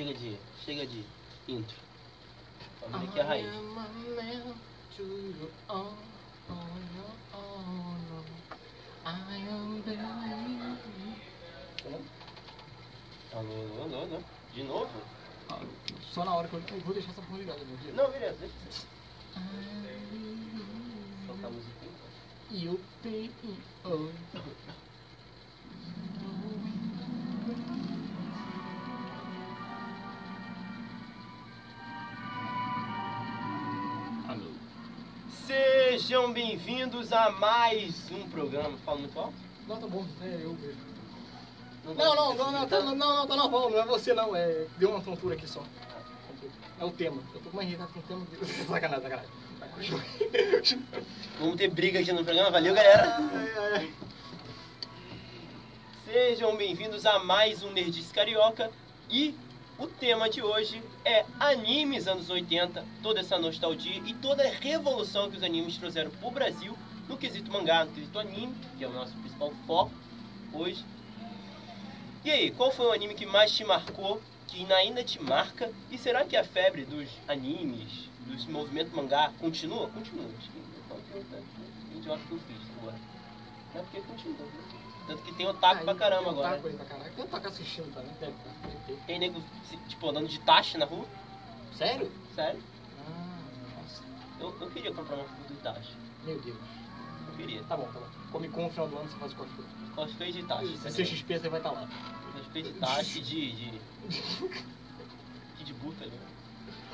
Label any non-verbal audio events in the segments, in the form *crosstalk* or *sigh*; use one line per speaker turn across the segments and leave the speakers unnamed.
chega de. Chega de intro. Vamos ver aqui a raiz. Não, não, não, não. De novo?
Só na hora que eu vou deixar essa porra ligada, meu.
Não, beleza, deixa. Soltar a musiquinha.
E o P
Sejam bem-vindos a mais um programa. Fala muito alto?
Não, tá bom, é eu mesmo.
Não,
Não, não, não, não, tá, não, não, tá normal, não é você não, é. Deu uma tontura aqui só. É o tema. Eu tô mais irritado com o tema. *laughs* Sacanagem, sacanagem.
Vamos ter briga aqui no programa. Valeu, galera.
Ai, ai.
Sejam bem-vindos a mais um Nerdice Carioca e o tema de hoje é animes anos 80, toda essa nostalgia e toda a revolução que os animes trouxeram pro Brasil no quesito mangá, no quesito anime, que é o nosso principal foco hoje. E aí, qual foi o anime que mais te marcou, que ainda te marca? E será que a febre dos animes, dos movimentos mangá, continua? Continua. Acho que não idiota que eu fiz agora. É porque continua. Né? Tanto que tem otaku pra
Aí,
caramba
tem
agora.
Otaku aí pra caralho. Tem otaku assistindo também, tá, ter.
Tem nego, tipo, andando de taxa na rua.
Sério?
Sério.
Ah, nossa.
Eu, eu queria comprar uma foto de taxa.
Meu Deus.
Eu queria.
Tá bom, tá bom. Comic Con no final do ano você faz o cosplay.
Cosplay de taxa.
Se
entendeu?
CXP você vai estar lá.
Cosplay de taxa de... de... *laughs* Kid Buta, né?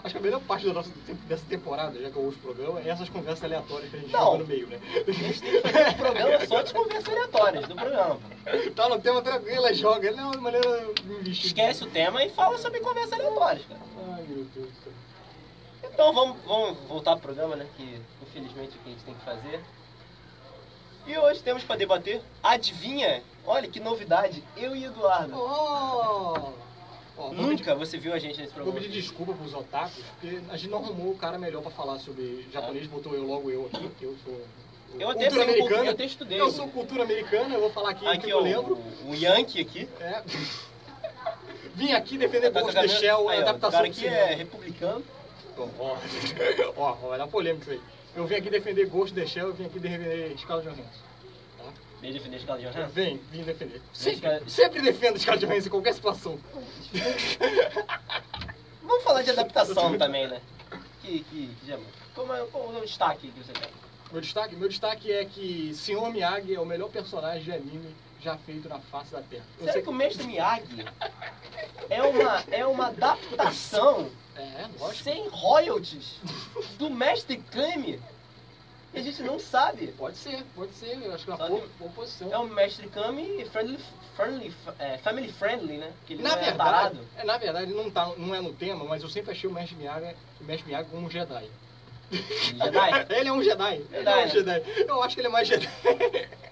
Acho que a melhor parte da nossa, dessa temporada, já que eu ouço o programa, é essas conversas aleatórias que a gente
Não.
no meio, né?
A gente tem que fazer um programa só de conversas aleatórias do programa.
Tá no tema tranquilo, joga. Ele é uma maneira de
Esquece o tema e fala sobre conversas aleatórias, cara.
Ai, meu Deus do céu.
Então vamos, vamos voltar pro programa, né? Que infelizmente é o que a gente tem que fazer. E hoje temos pra debater. Adivinha? Olha que novidade. Eu e Eduardo.
Oh! Ó, vou pedir-
Nunca você viu a gente nesse
Vou
programa.
pedir desculpa pros otakus, porque a gente não arrumou o cara melhor pra falar sobre japonês, botou eu logo eu aqui, que eu sou.
Eu até,
cultura americana.
eu até estudei.
Eu sou cultura americana, eu vou falar aqui,
Aqui,
que
ó,
eu lembro.
o, o Yankee aqui.
É. Vim aqui defender Ghost in the Shell, a
Aí, ó, o
adaptação
cara aqui é republicano.
Ó, ó, *laughs* ó, vai dar polêmica isso aí. Eu vim aqui defender Ghost in the Shell, eu vim aqui defender Scarlett Johansson.
Vem defender de Johansson.
Vem, vim defender. Sempre,
Scarlett-
sempre defendo Scarlett Johansson em qualquer situação. *laughs*
Vamos falar de adaptação também, né? Que, que, que já... Como é, qual é o destaque que você tem?
Meu destaque, meu destaque é que Sr. Miyagi é o melhor personagem de anime já feito na face da Terra. Eu
Será
sei
que o Mestre Miyagi é uma, é uma adaptação
É,
sem royalties do Mestre Kami? E a gente não sabe.
Pode ser, pode ser. Eu acho que é uma boa,
que-
boa posição.
É um Mestre Kami friendly, friendly, é, family friendly, né? Que ele
Na
é
verdade,
tarado.
é, na verdade não, tá, não é no tema, mas eu sempre achei o Mestre Miyagi, o Mestre Miyagi como um Jedi.
Jedi. *laughs*
Ele é um Jedi. ele é
Jedi,
um
né?
Jedi. Eu acho que ele é mais Jedi. *laughs*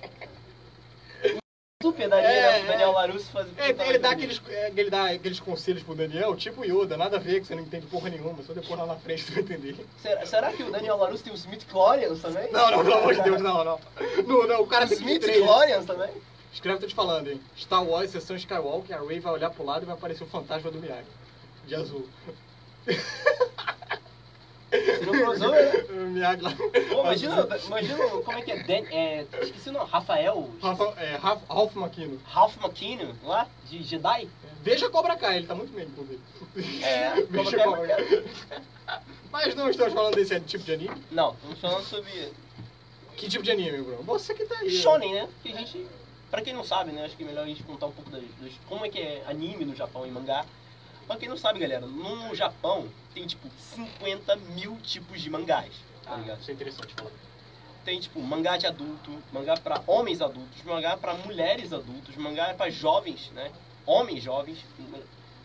Super daria
É,
pro Daniel Larusso fazer.
Ele, ele dá aqueles, é, ele dá aqueles conselhos pro Daniel, tipo Yoda, nada a ver, que você não entende porra nenhuma, só depois lá na frente tu vai entender.
Será, será que o Daniel Larusso tem os Midichlorians também?
Não, não, pelo amor de Deus, não, não. Não, não, o cara tem
Os
23.
Midichlorians também?
Escreve, tô te falando, hein. Star Wars, sessão Skywalker, a Rey vai olhar pro lado e vai aparecer o fantasma do Miyagi. De azul. *laughs*
Não crossover, né?
O Miyagi lá.
Pô, imagina, imagina como é que é, Dan, é. Esqueci o nome, Rafael.
Rafa, é, Ralph, Ralph.
Ralph McKinnon, lá, de Jedi.
Veja Cobra Kai, ele tá muito bem, inclusive.
É, *laughs*
Veja
Cobra Kai
Cobra Kai. Mas não estamos falando desse tipo de anime.
Não, estamos falando sobre
Que tipo de anime, Bruno? Você que tá aí. né?
Shonen, né? Que a gente. Pra quem não sabe, né? Acho que é melhor a gente contar um pouco das, das- como é que é anime no Japão e mangá. Pra quem não sabe, galera, no Japão tem tipo 50 mil tipos de mangás. Tá
Ah,
ligado?
isso é interessante falar.
Tem tipo mangá de adulto, mangá pra homens adultos, mangá pra mulheres adultos, mangá pra jovens, né? Homens jovens,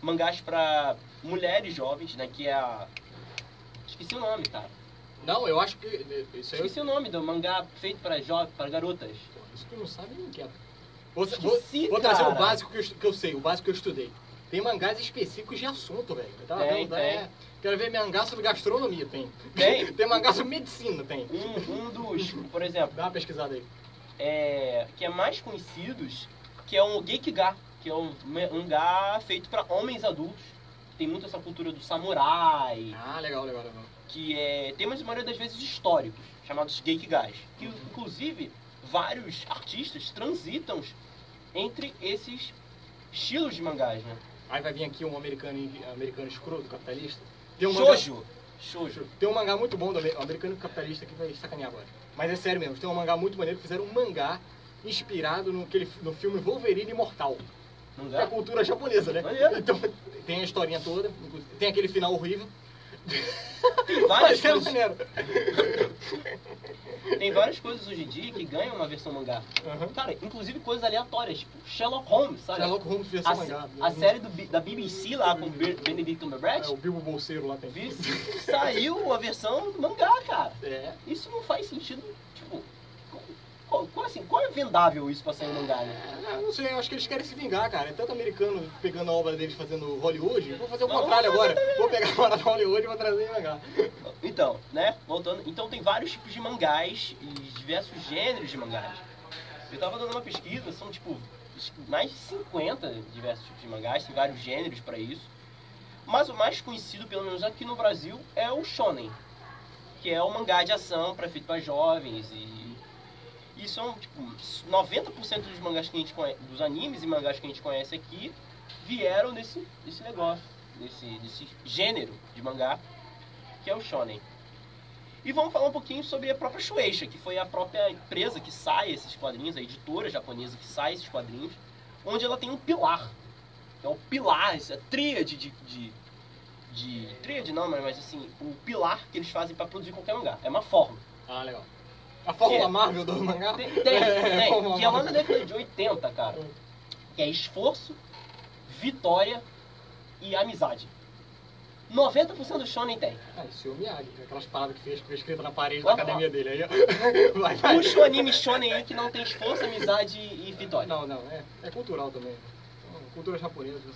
mangás pra mulheres jovens, né? Que é a. Esqueci o nome, cara.
Não, eu acho que. Isso aí.
Esqueci o nome do mangá feito pra, jo... pra garotas.
Isso que não sabe nem quer. Vou,
Esqueci,
vou, vou trazer o básico que eu, que eu sei, o básico que eu estudei. Tem mangás específicos de assunto, velho.
Tem,
vendo,
tem.
é, Quero ver mangá sobre gastronomia, tem.
Tem. *laughs*
tem mangá sobre medicina, tem.
Um, um dos, por exemplo,
Dá uma pesquisada aí.
é, que é mais conhecidos, que é um Gekiga, que é um mangá feito para homens adultos, tem muito essa cultura do samurai,
Ah, legal, legal, legal.
que é temas, maioria das vezes, históricos, chamados Geikigais. Que, inclusive, vários artistas transitam entre esses estilos de mangás, né?
Aí vai vir aqui um americano, americano escroto, capitalista. Tem um mangá-
Shoujo! Shoujo.
Tem um mangá muito bom do ame- americano capitalista que vai sacanear agora. Mas é sério mesmo, tem um mangá muito maneiro fizeram um mangá inspirado no, aquele, no filme Wolverine Imortal. Que é a
Mangá?
cultura japonesa, né?
Maneiro.
Então tem a historinha toda, tem aquele final horrível.
Tem várias
é
coisas,
maneiro.
tem várias coisas hoje em dia que ganham uma versão mangá.
Aham.
Cara, inclusive coisas aleatórias, tipo Sherlock Holmes, sabe?
Sherlock Holmes versão
a,
mangá.
a série do, da BBC lá com Benedict Cumberbatch,
É, o Bilbo Bolseiro lá tem.
saiu a versão do mangá, cara.
É.
Isso não faz sentido, Qual, assim, qual é vendável isso pra sair no mangá, né?
É, não sei, eu acho que eles querem se vingar, cara. É tanto americano pegando a obra deles fazendo Hollywood. Vou fazer o
Não,
contrário agora. Vou pegar a obra da Hollywood e vou trazer em mangá.
Então, né? Voltando. Então tem vários tipos de mangás e diversos gêneros de mangás. Eu tava dando uma pesquisa, são tipo mais de 50 diversos tipos de mangás, tem vários gêneros pra isso. Mas o mais conhecido, pelo menos aqui no Brasil, é o shonen, que é o mangá de ação para feito para jovens e e são tipo 90% dos mangás que a gente conhece, dos animes e mangás que a gente conhece aqui vieram desse desse negócio, desse desse gênero de mangá que é o shonen. E vamos falar um pouquinho sobre a própria Shueisha, que foi a própria empresa que sai esses quadrinhos, a editora japonesa que sai esses quadrinhos, onde ela tem um pilar. É o pilar, essa tríade de, de, de. Tríade não, mas assim, o pilar que eles fazem para produzir qualquer mangá. É uma forma.
Ah, legal. A fórmula
é-
Marvel do mangá?
Tem, tem,
É,
tem, que é lá na década de 80, cara. Que é esforço, vitória e amizade. 90% do shonen tem.
Ah, esse é o Miyagi, aquelas palavras que fez, que fez escrita na parede da academia dele. Aí, ó. *laughs* *laughs* vai, vai.
Puxa o anime shonen aí que não tem esforço, amizade e vitória.
Não, não, é, é cultural também. Então, Cultura japonesa, essas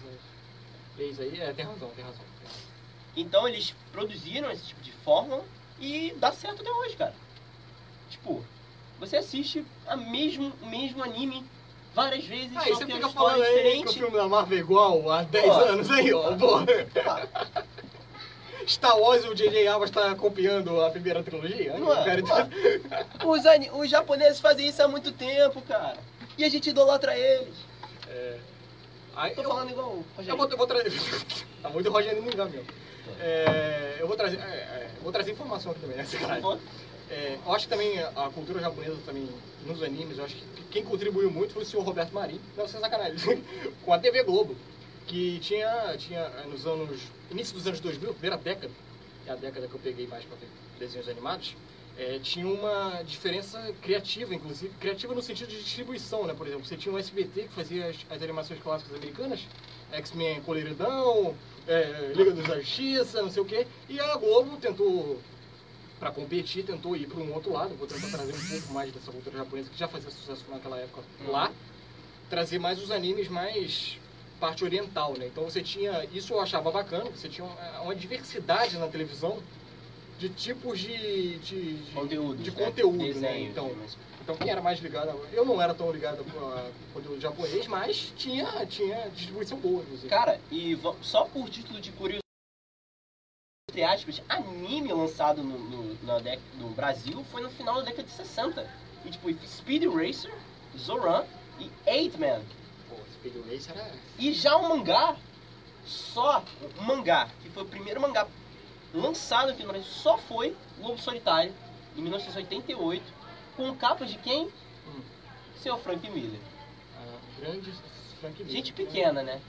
leis aí, é, tem razão, tem razão. tem razão.
Então eles produziram esse tipo de fórmula e dá certo até hoje, cara. Tipo, você assiste a mesmo, o mesmo anime várias vezes,
Aí
só
você
tem
fica falando aí que o
diferente.
filme da Marvel é igual há 10
Pô.
anos aí, ó, pô. Star Wars, o J.J. Abrams tá copiando a primeira trilogia?
Não é?
Cara *laughs* tá-
Os, os japoneses fazem isso há muito tempo, cara. E a gente idolatra eles.
É. Aí,
Tô
eu,
falando igual o
eu
Rogério.
vou, eu vou trazer. *laughs* tá muito Rogério Mingá mesmo. É, eu vou trazer, é, é, eu vou trazer informação aqui também, né? sacanagem. É, eu acho que também a cultura japonesa também nos animes, eu acho que quem contribuiu muito foi o senhor Roberto Marinho, não sem sacanagem, *laughs* com a TV Globo, que tinha, tinha eh, nos anos, início dos anos 2000, primeira década, é a década que eu peguei mais para ver desenhos animados, eh, tinha uma diferença criativa, inclusive, criativa no sentido de distribuição, né? Por exemplo, você tinha o SBT que fazia as, as animações clássicas americanas, X-Men Coloridão, eh, Liga dos Justiça, não sei o quê, e a Globo tentou para competir, tentou ir para um outro lado, vou tentar trazer um pouco mais dessa cultura japonesa que já fazia sucesso naquela época lá, trazer mais os animes mais parte oriental, né? Então você tinha, isso eu achava bacana, você tinha uma, uma diversidade na televisão de tipos de, de, de
Conteúdo.
de
né?
conteúdo, né? Então,
mas-
então quem era mais ligado, eu não era tão ligado a conteúdo japonês, mas tinha tinha distribuição boa, inclusive.
Cara, e só por título de curiosidade, entre aspas, anime lançado no, no, dec- no Brasil foi no final da década de 60. E tipo, Speed Racer, Zoran e Eight Man.
Pô, Speed Racer era
E já o mangá, só o mangá, que foi o primeiro mangá lançado aqui no Brasil, só foi Lobo Solitário, em 1988, com capa de quem?
Hum.
Seu Frank Miller.
a grande Frank Miller.
Gente pequena, né?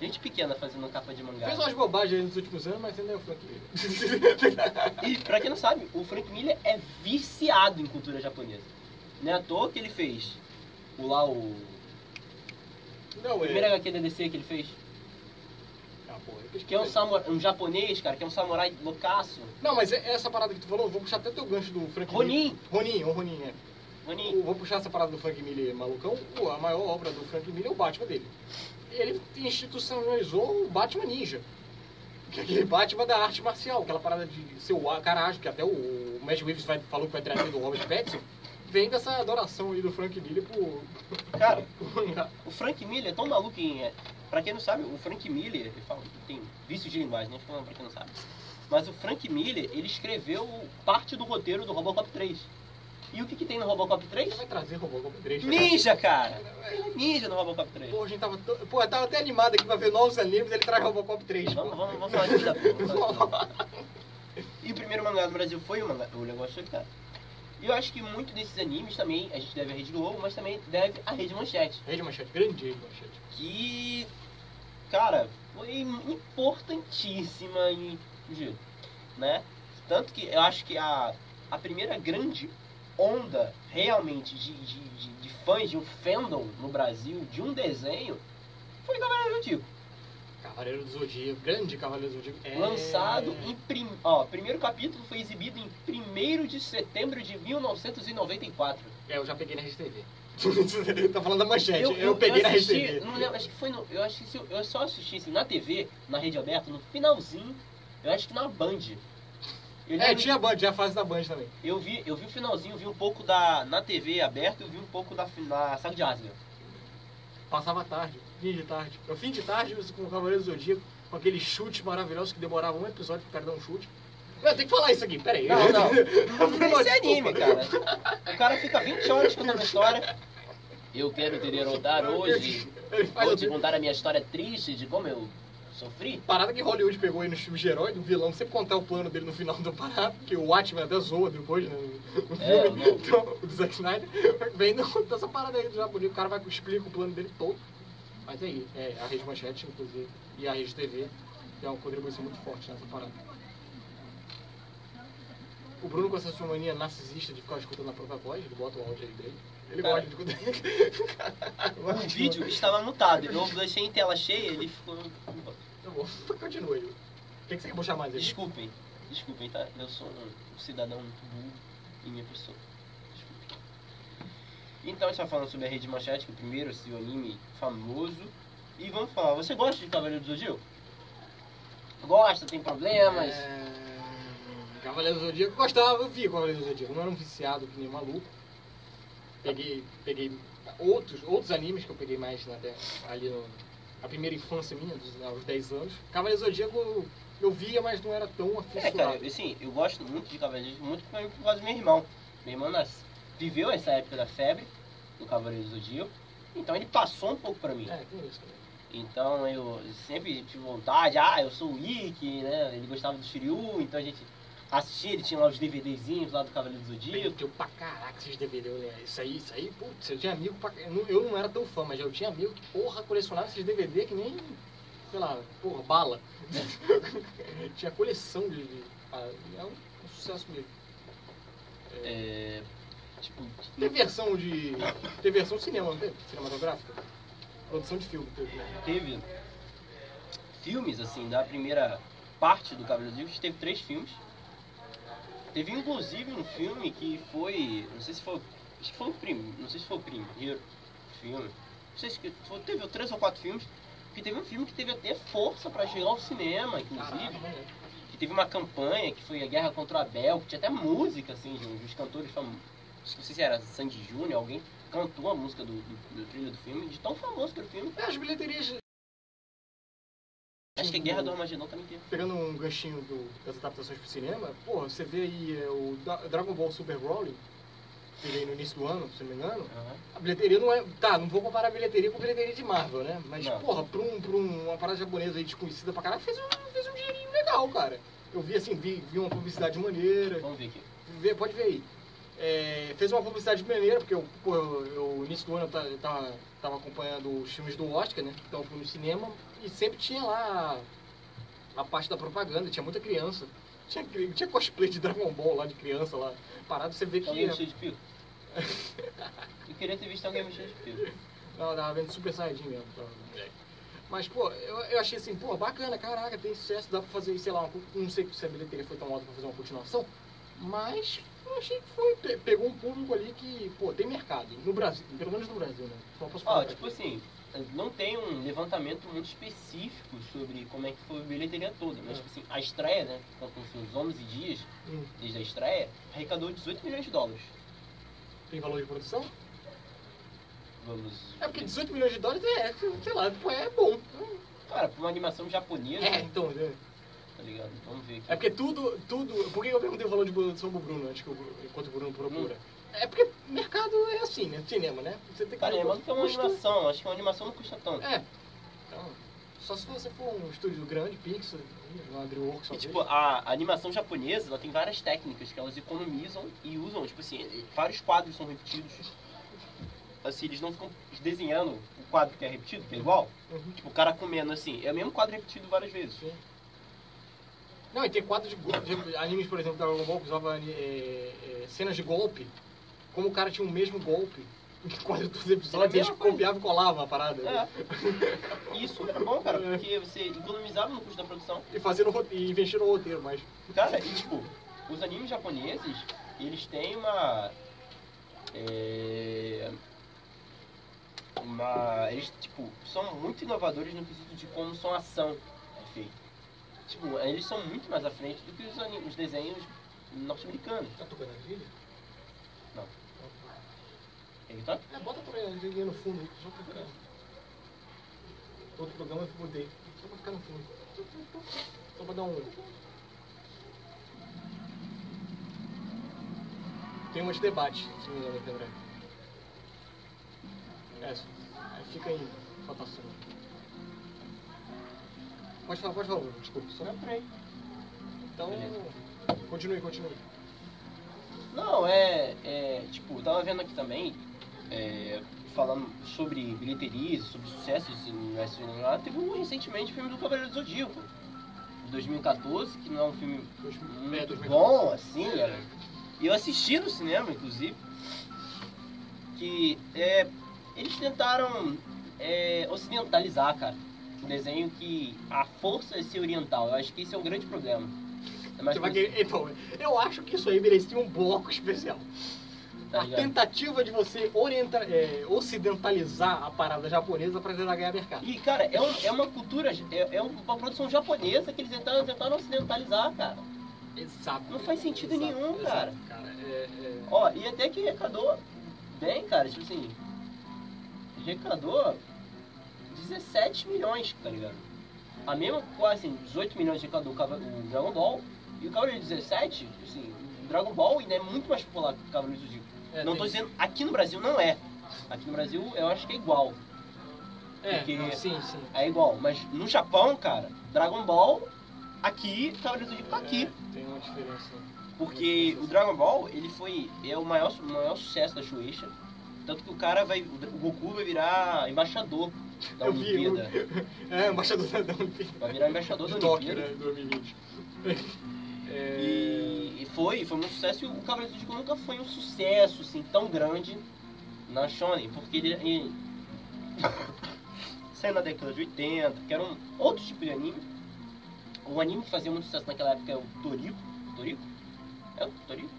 Gente pequena fazendo capa de mangá.
Fez umas bobagens nos últimos anos, mas ainda é o Frank Miller.
E pra quem não sabe, o Frank Miller é viciado em cultura japonesa. Não é à toa que ele fez o lá o.
Não,
O primeiro
é.
HQ da DC que ele fez.
Ah, porra,
Que é um, samurai, um japonês, cara, que é um samurai loucaço.
Não, mas é- essa parada que tu falou, eu vou puxar até teu gancho do Frank Miller.
Ronin.
Ronin, o Ronin, é.
Ronin.
Eu vou puxar essa parada do Frank Miller malucão. Pô, a maior obra do Frank Miller é o Batman dele. Ele institucionalizou o Batman Ninja. Que é aquele Batman da arte marcial, aquela parada de ser o cara ágil, que até o Matt Reeves vai, falou que vai trazer do Robert Pattinson. Vem dessa adoração aí do Frank Miller pro,
Cara, *laughs* o Frank Miller é tão maluco em, pra quem não sabe, o Frank Miller, ele fala, tem vício de linguagem, né? Falando pra quem não sabe. Mas o Frank Miller, ele escreveu parte do roteiro do Robocop 3. E o que, que tem no Robocop 3?
Você vai trazer Robocop 3?
Ninja, cara! Tem ninja no Robocop 3.
Pô, a gente tava, to... Pô, eu tava até animado aqui pra ver novos animes, ele traz Robocop 3.
Vamos,
pô.
vamos, vamos falar disso da *laughs* porra. E o primeiro mangá do Brasil foi o, mangá, o negócio cara. E eu acho que muito desses animes também, a gente deve à Rede Globo, mas também deve à Rede Manchete.
Rede Manchete, grande Rede Manchete.
Que, cara, foi importantíssima em né? Tanto que eu acho que a, a primeira grande onda realmente de, de, de, de fãs, de um fandom no Brasil, de um desenho, foi Cavaleiro do Zodíaco.
Cavaleiro do Zodíaco, grande Cavaleiro do Zodíaco. É...
Lançado em. Prim... Ó, primeiro capítulo foi exibido em 1 de setembro de 1994.
É, eu já peguei na RedeTV. *laughs* tá falando da manchete, eu,
Eu,
peguei na
assisti,
RedeTV.
não lembro, acho que foi no. Eu acho que se eu, eu só assisti assim, na TV, na rede aberta, no finalzinho, eu acho que na Band.
É,
lembro-
tinha a Band, tinha a fase da Band também.
eu vi, eu vi o finalzinho, vi um pouco da. Na TV aberta, eu vi um pouco da, na saga de Asgard.
Passava tarde, fim de tarde. No fim de tarde, com o Cavaleiro do Zodíaco, com aquele chute maravilhoso que demorava um episódio pro cara dar um chute. Eu tenho que falar isso aqui, peraí.
Não, não. *laughs* Esse é anime, cara. O cara fica 20 horas contando a história. Eu quero te derrotar hoje. Vou te contar a minha história triste de como eu sofri.
Parada que Hollywood pegou aí nos filmes de herói, do vilão, sempre contar o plano dele no final da parada, que o Watchmen até zoa depois, né? No
É,
filme
não.
então, do Zack Snyder. Vem no- dessa parada aí do japonês, o cara vai explica o plano dele todo. Mas aí, é, a Rede Manchete, inclusive, e a Rede TV tem uma contribuição muito forte nessa parada. O Bruno com essa sua mania narcisista de ficar escutando a própria voz, ele bota o áudio aí dele. Ele
Cara.
gosta de escutar.
O vídeo estava mutado. Eu deixei em tela cheia, ele ficou.
Bom, *laughs* continua aí. O que, que você quer puxar mais aí?
Desculpem, desculpem, tá? Eu sou um cidadão muito burro em minha pessoa. Desculpem. Então a gente tá falando sobre a Rede Manchete, que é o primeiro seu anime famoso. E vamos falar, você gosta de Cavaleiro do Zodíaco? Gosta, tem problemas?
É... Cavaleiro do Zodíaco, gostava, eu via Cavaleiro do Zodíaco, não era um viciado que nem maluco. Peguei, peguei outros, outros animes que eu peguei mais na, ali no, a primeira infância minha, dos, aos 10 anos. Cavaleiro Zodíaco eu, eu via, mas não era tão
É,
aficionado.
cara, assim, eu gosto muito de Cavaleiro Zodíaco, muito por causa do meu irmão. Meu irmão nas- viveu essa época da febre do Cavaleiro Zodíaco, então ele passou um pouco pra mim.
É, tem isso também.
Então eu sempre tive vontade, ah, eu sou o Ikki, né? Ele gostava do Shiryu, então a gente assistia, ele tinha lá os DVDzinhos lá do Cavaleiro do Zodíaco.
teu pra caraca esses DVD, eu lembro. Isso aí, isso aí, putz, eu tinha amigo pra eu não, eu não era tão fã, mas eu tinha amigo que, porra, colecionava esses DVD que nem, sei lá, porra, bala. *laughs* tinha coleção de. ah, é um, um sucesso mesmo.
É, tipo,
Tem versão de. Tem versão cinema, não? Cinematográfica? Produção de filme. teve, né?
teve filmes, assim, da primeira parte do Cavaleiro do Zodíaco, teve três filmes. Teve inclusive um filme que foi, não sei se foi, acho que foi o primeiro, não sei se foi o primeiro filme. Não sei se que- foi- teve três ou quatro filmes, porque teve um filme que teve até força pra chegar ao cinema, inclusive. Que teve uma campanha que foi a Guerra contra o Abel, que tinha até música, assim, de uns cantores famosos. Não sei se era Sandy Júnior, alguém cantou a música do, do, do trilho do filme, de tão famoso que era o filme.
É, as bilheterias.
Acho que a Guerra do Armagedon também teve.
Pegando um ganchinho do- das adaptações pro cinema, porra, você vê aí é, o Da- Dragon Ball Super Broly, que veio no início do ano, se não me engano.
Aham.
A bilheteria não é. Tá, não vou comparar a bilheteria com a bilheteria de Marvel, né? Mas,
Não.
porra, pra, um, pra um- uma parada japonesa aí desconhecida pra caralho, fez um, fez um dinheirinho legal, cara. Eu vi assim, vi, vi uma publicidade maneira.
Vamos ver aqui.
Vê, pode ver aí. É, fez uma publicidade maneira, porque eu, pô, eu, eu, no início do ano eu ta- eu tava, tava acompanhando os filmes do Oscar, né? Então eu fui no cinema e sempre tinha lá a, a parte da propaganda, tinha muita criança. Tinha, tinha cosplay de Dragon Ball lá de criança lá. Parado, você vê que.
Alguém mexeu de pico? Eu queria ter visto alguém mexer de pico. *laughs*
Não, tava vendo Super Saiyajin mesmo. Mas, pô, eu, eu achei assim, pô, bacana, caraca, tem sucesso, dá pra fazer, sei lá, uma, não sei se a bilheteria foi tão alta pra fazer uma continuação, mas eu achei que foi, pe- pegou um público ali que, pô, tem mercado, no Brasil, pelo menos no Brasil, né? Só posso
Ó,
falar.
tipo assim, não tem um levantamento muito específico sobre como é que foi a bilheteria toda, mas
É.
tipo assim, a estreia, né, com com seus 11 dias
Hum,
desde a estreia, arrecadou 18 milhões de dólares.
tem valor de produção?
vamos...
É porque 18 milhões de dólares é, sei lá, pô, é bom.
Cara, pra uma animação japonesa,
É, então, é.
Ligado? Vamos ver aqui.
É porque tudo, tudo. Por que eu perguntei o valor de Bruno sobre o Bruno antes que eu, enquanto o Bruno procura? É porque mercado é assim, né? Cinema, né? Você tem que
Cara, é que uma
custo-
animação. Acho que uma animação não custa tanto.
É. Então, só se você for um estúdio grande, Pixar, uma DreamWorks,
E, tipo, a a animação japonesa, ela tem várias técnicas que elas economizam e usam, tipo assim, vários quadros são repetidos. Assim, eles não ficam desenhando o quadro que é repetido, que é igual.
Uhum.
Tipo, o cara comendo assim, é o mesmo quadro repetido várias vezes.
Sim. Não, e tem quadros de, de animes, por exemplo, da Dragon Ball que usava é, é, cenas de golpe. Como o cara tinha o mesmo golpe em *laughs* quase todos os
É
episódios,
mesma
eles copiavam e colavam a parada.
É. Isso era bom, cara,
É.
porque você economizava no custo da produção.
E fazendo ro- e investindo no roteiro, mas.
Cara, e tipo, os animes japoneses, eles têm uma. É, uma. Eles, tipo, são muito inovadores no quesito de como são ação é feita. Tipo, eles são muito mais à frente do que os, os desenhos norte-americanos.
Tá tocando a trilha?
Não. Ele tá?
É, bota pra ele no fundo só pra ficar. Outro programa eu mudei. Só pra ficar no fundo. Só pra dar um. Tem um de debate, se não me engano. É, aí fica aí, votação. Pode falar, pode falar, desculpa. Só...
Não, peraí.
Então, continue, continue.
Não, é, é. Tipo, eu tava vendo aqui também, é, falando sobre bilheterias, sobre sucessos no SNL, teve um, recentemente o filme do Cavaleiro do Zodíaco, de 2014, que não é um filme
é,
muito
2014.
bom, assim? E eu assisti no cinema, inclusive, que é, eles tentaram é, ocidentalizar, cara, um desenho que a força é ser oriental. Eu acho que esse é o grande problema. É
vai
isso,
querer- Então, eu acho que isso aí merecia um bloco especial.
tá
a tentativa de você orienta, é, ocidentalizar a parada japonesa para tentar ganhar mercado.
E, cara, é, um- é uma cultura, é, é uma produção japonesa que eles tentaram, tentaram ocidentalizar, cara.
Exato.
Não faz sentido nenhum, cara.
cara. É, é...
Ó, e até que arrecadou bem, cara, tipo assim, arrecadou 17 milhões, tá ligado? A mesma, quase assim, 18 milhões Cava- o Dragon Ball, e o Cavaleiro 17, assim, o Dragon Ball ainda é muito mais popular que o Cavaleiro do Zodíaco.
é,
não
tem-
tô dizendo, aqui no Brasil não é. Aqui no Brasil eu acho que é igual.
É,
porque-
não, sim, sim.
É igual, mas no Japão, cara, Dragon Ball, aqui, Cavaleiro do Zodíaco tá aqui.
É, tem uma diferença.
Porque o Dragon Ball, ele foi é o maior, o maior sucesso da Shueisha. Tanto que o cara vai. O Goku vai virar embaixador da
Eu vi,
Olimpíada.
É, embaixador da Olimpíada.
Vai virar embaixador
De
da
Tóquio,
Olimpíada.
né, 2020. É...
E, e foi, foi um sucesso e o Cavaleiro do Zodíaco nunca foi um sucesso assim, tão grande na Shonen, porque ele, ele *laughs* saiu na década de 80, que era um outro tipo de anime. O anime que fazia muito sucesso naquela época é o Toriko. Toriko? É o Toriko?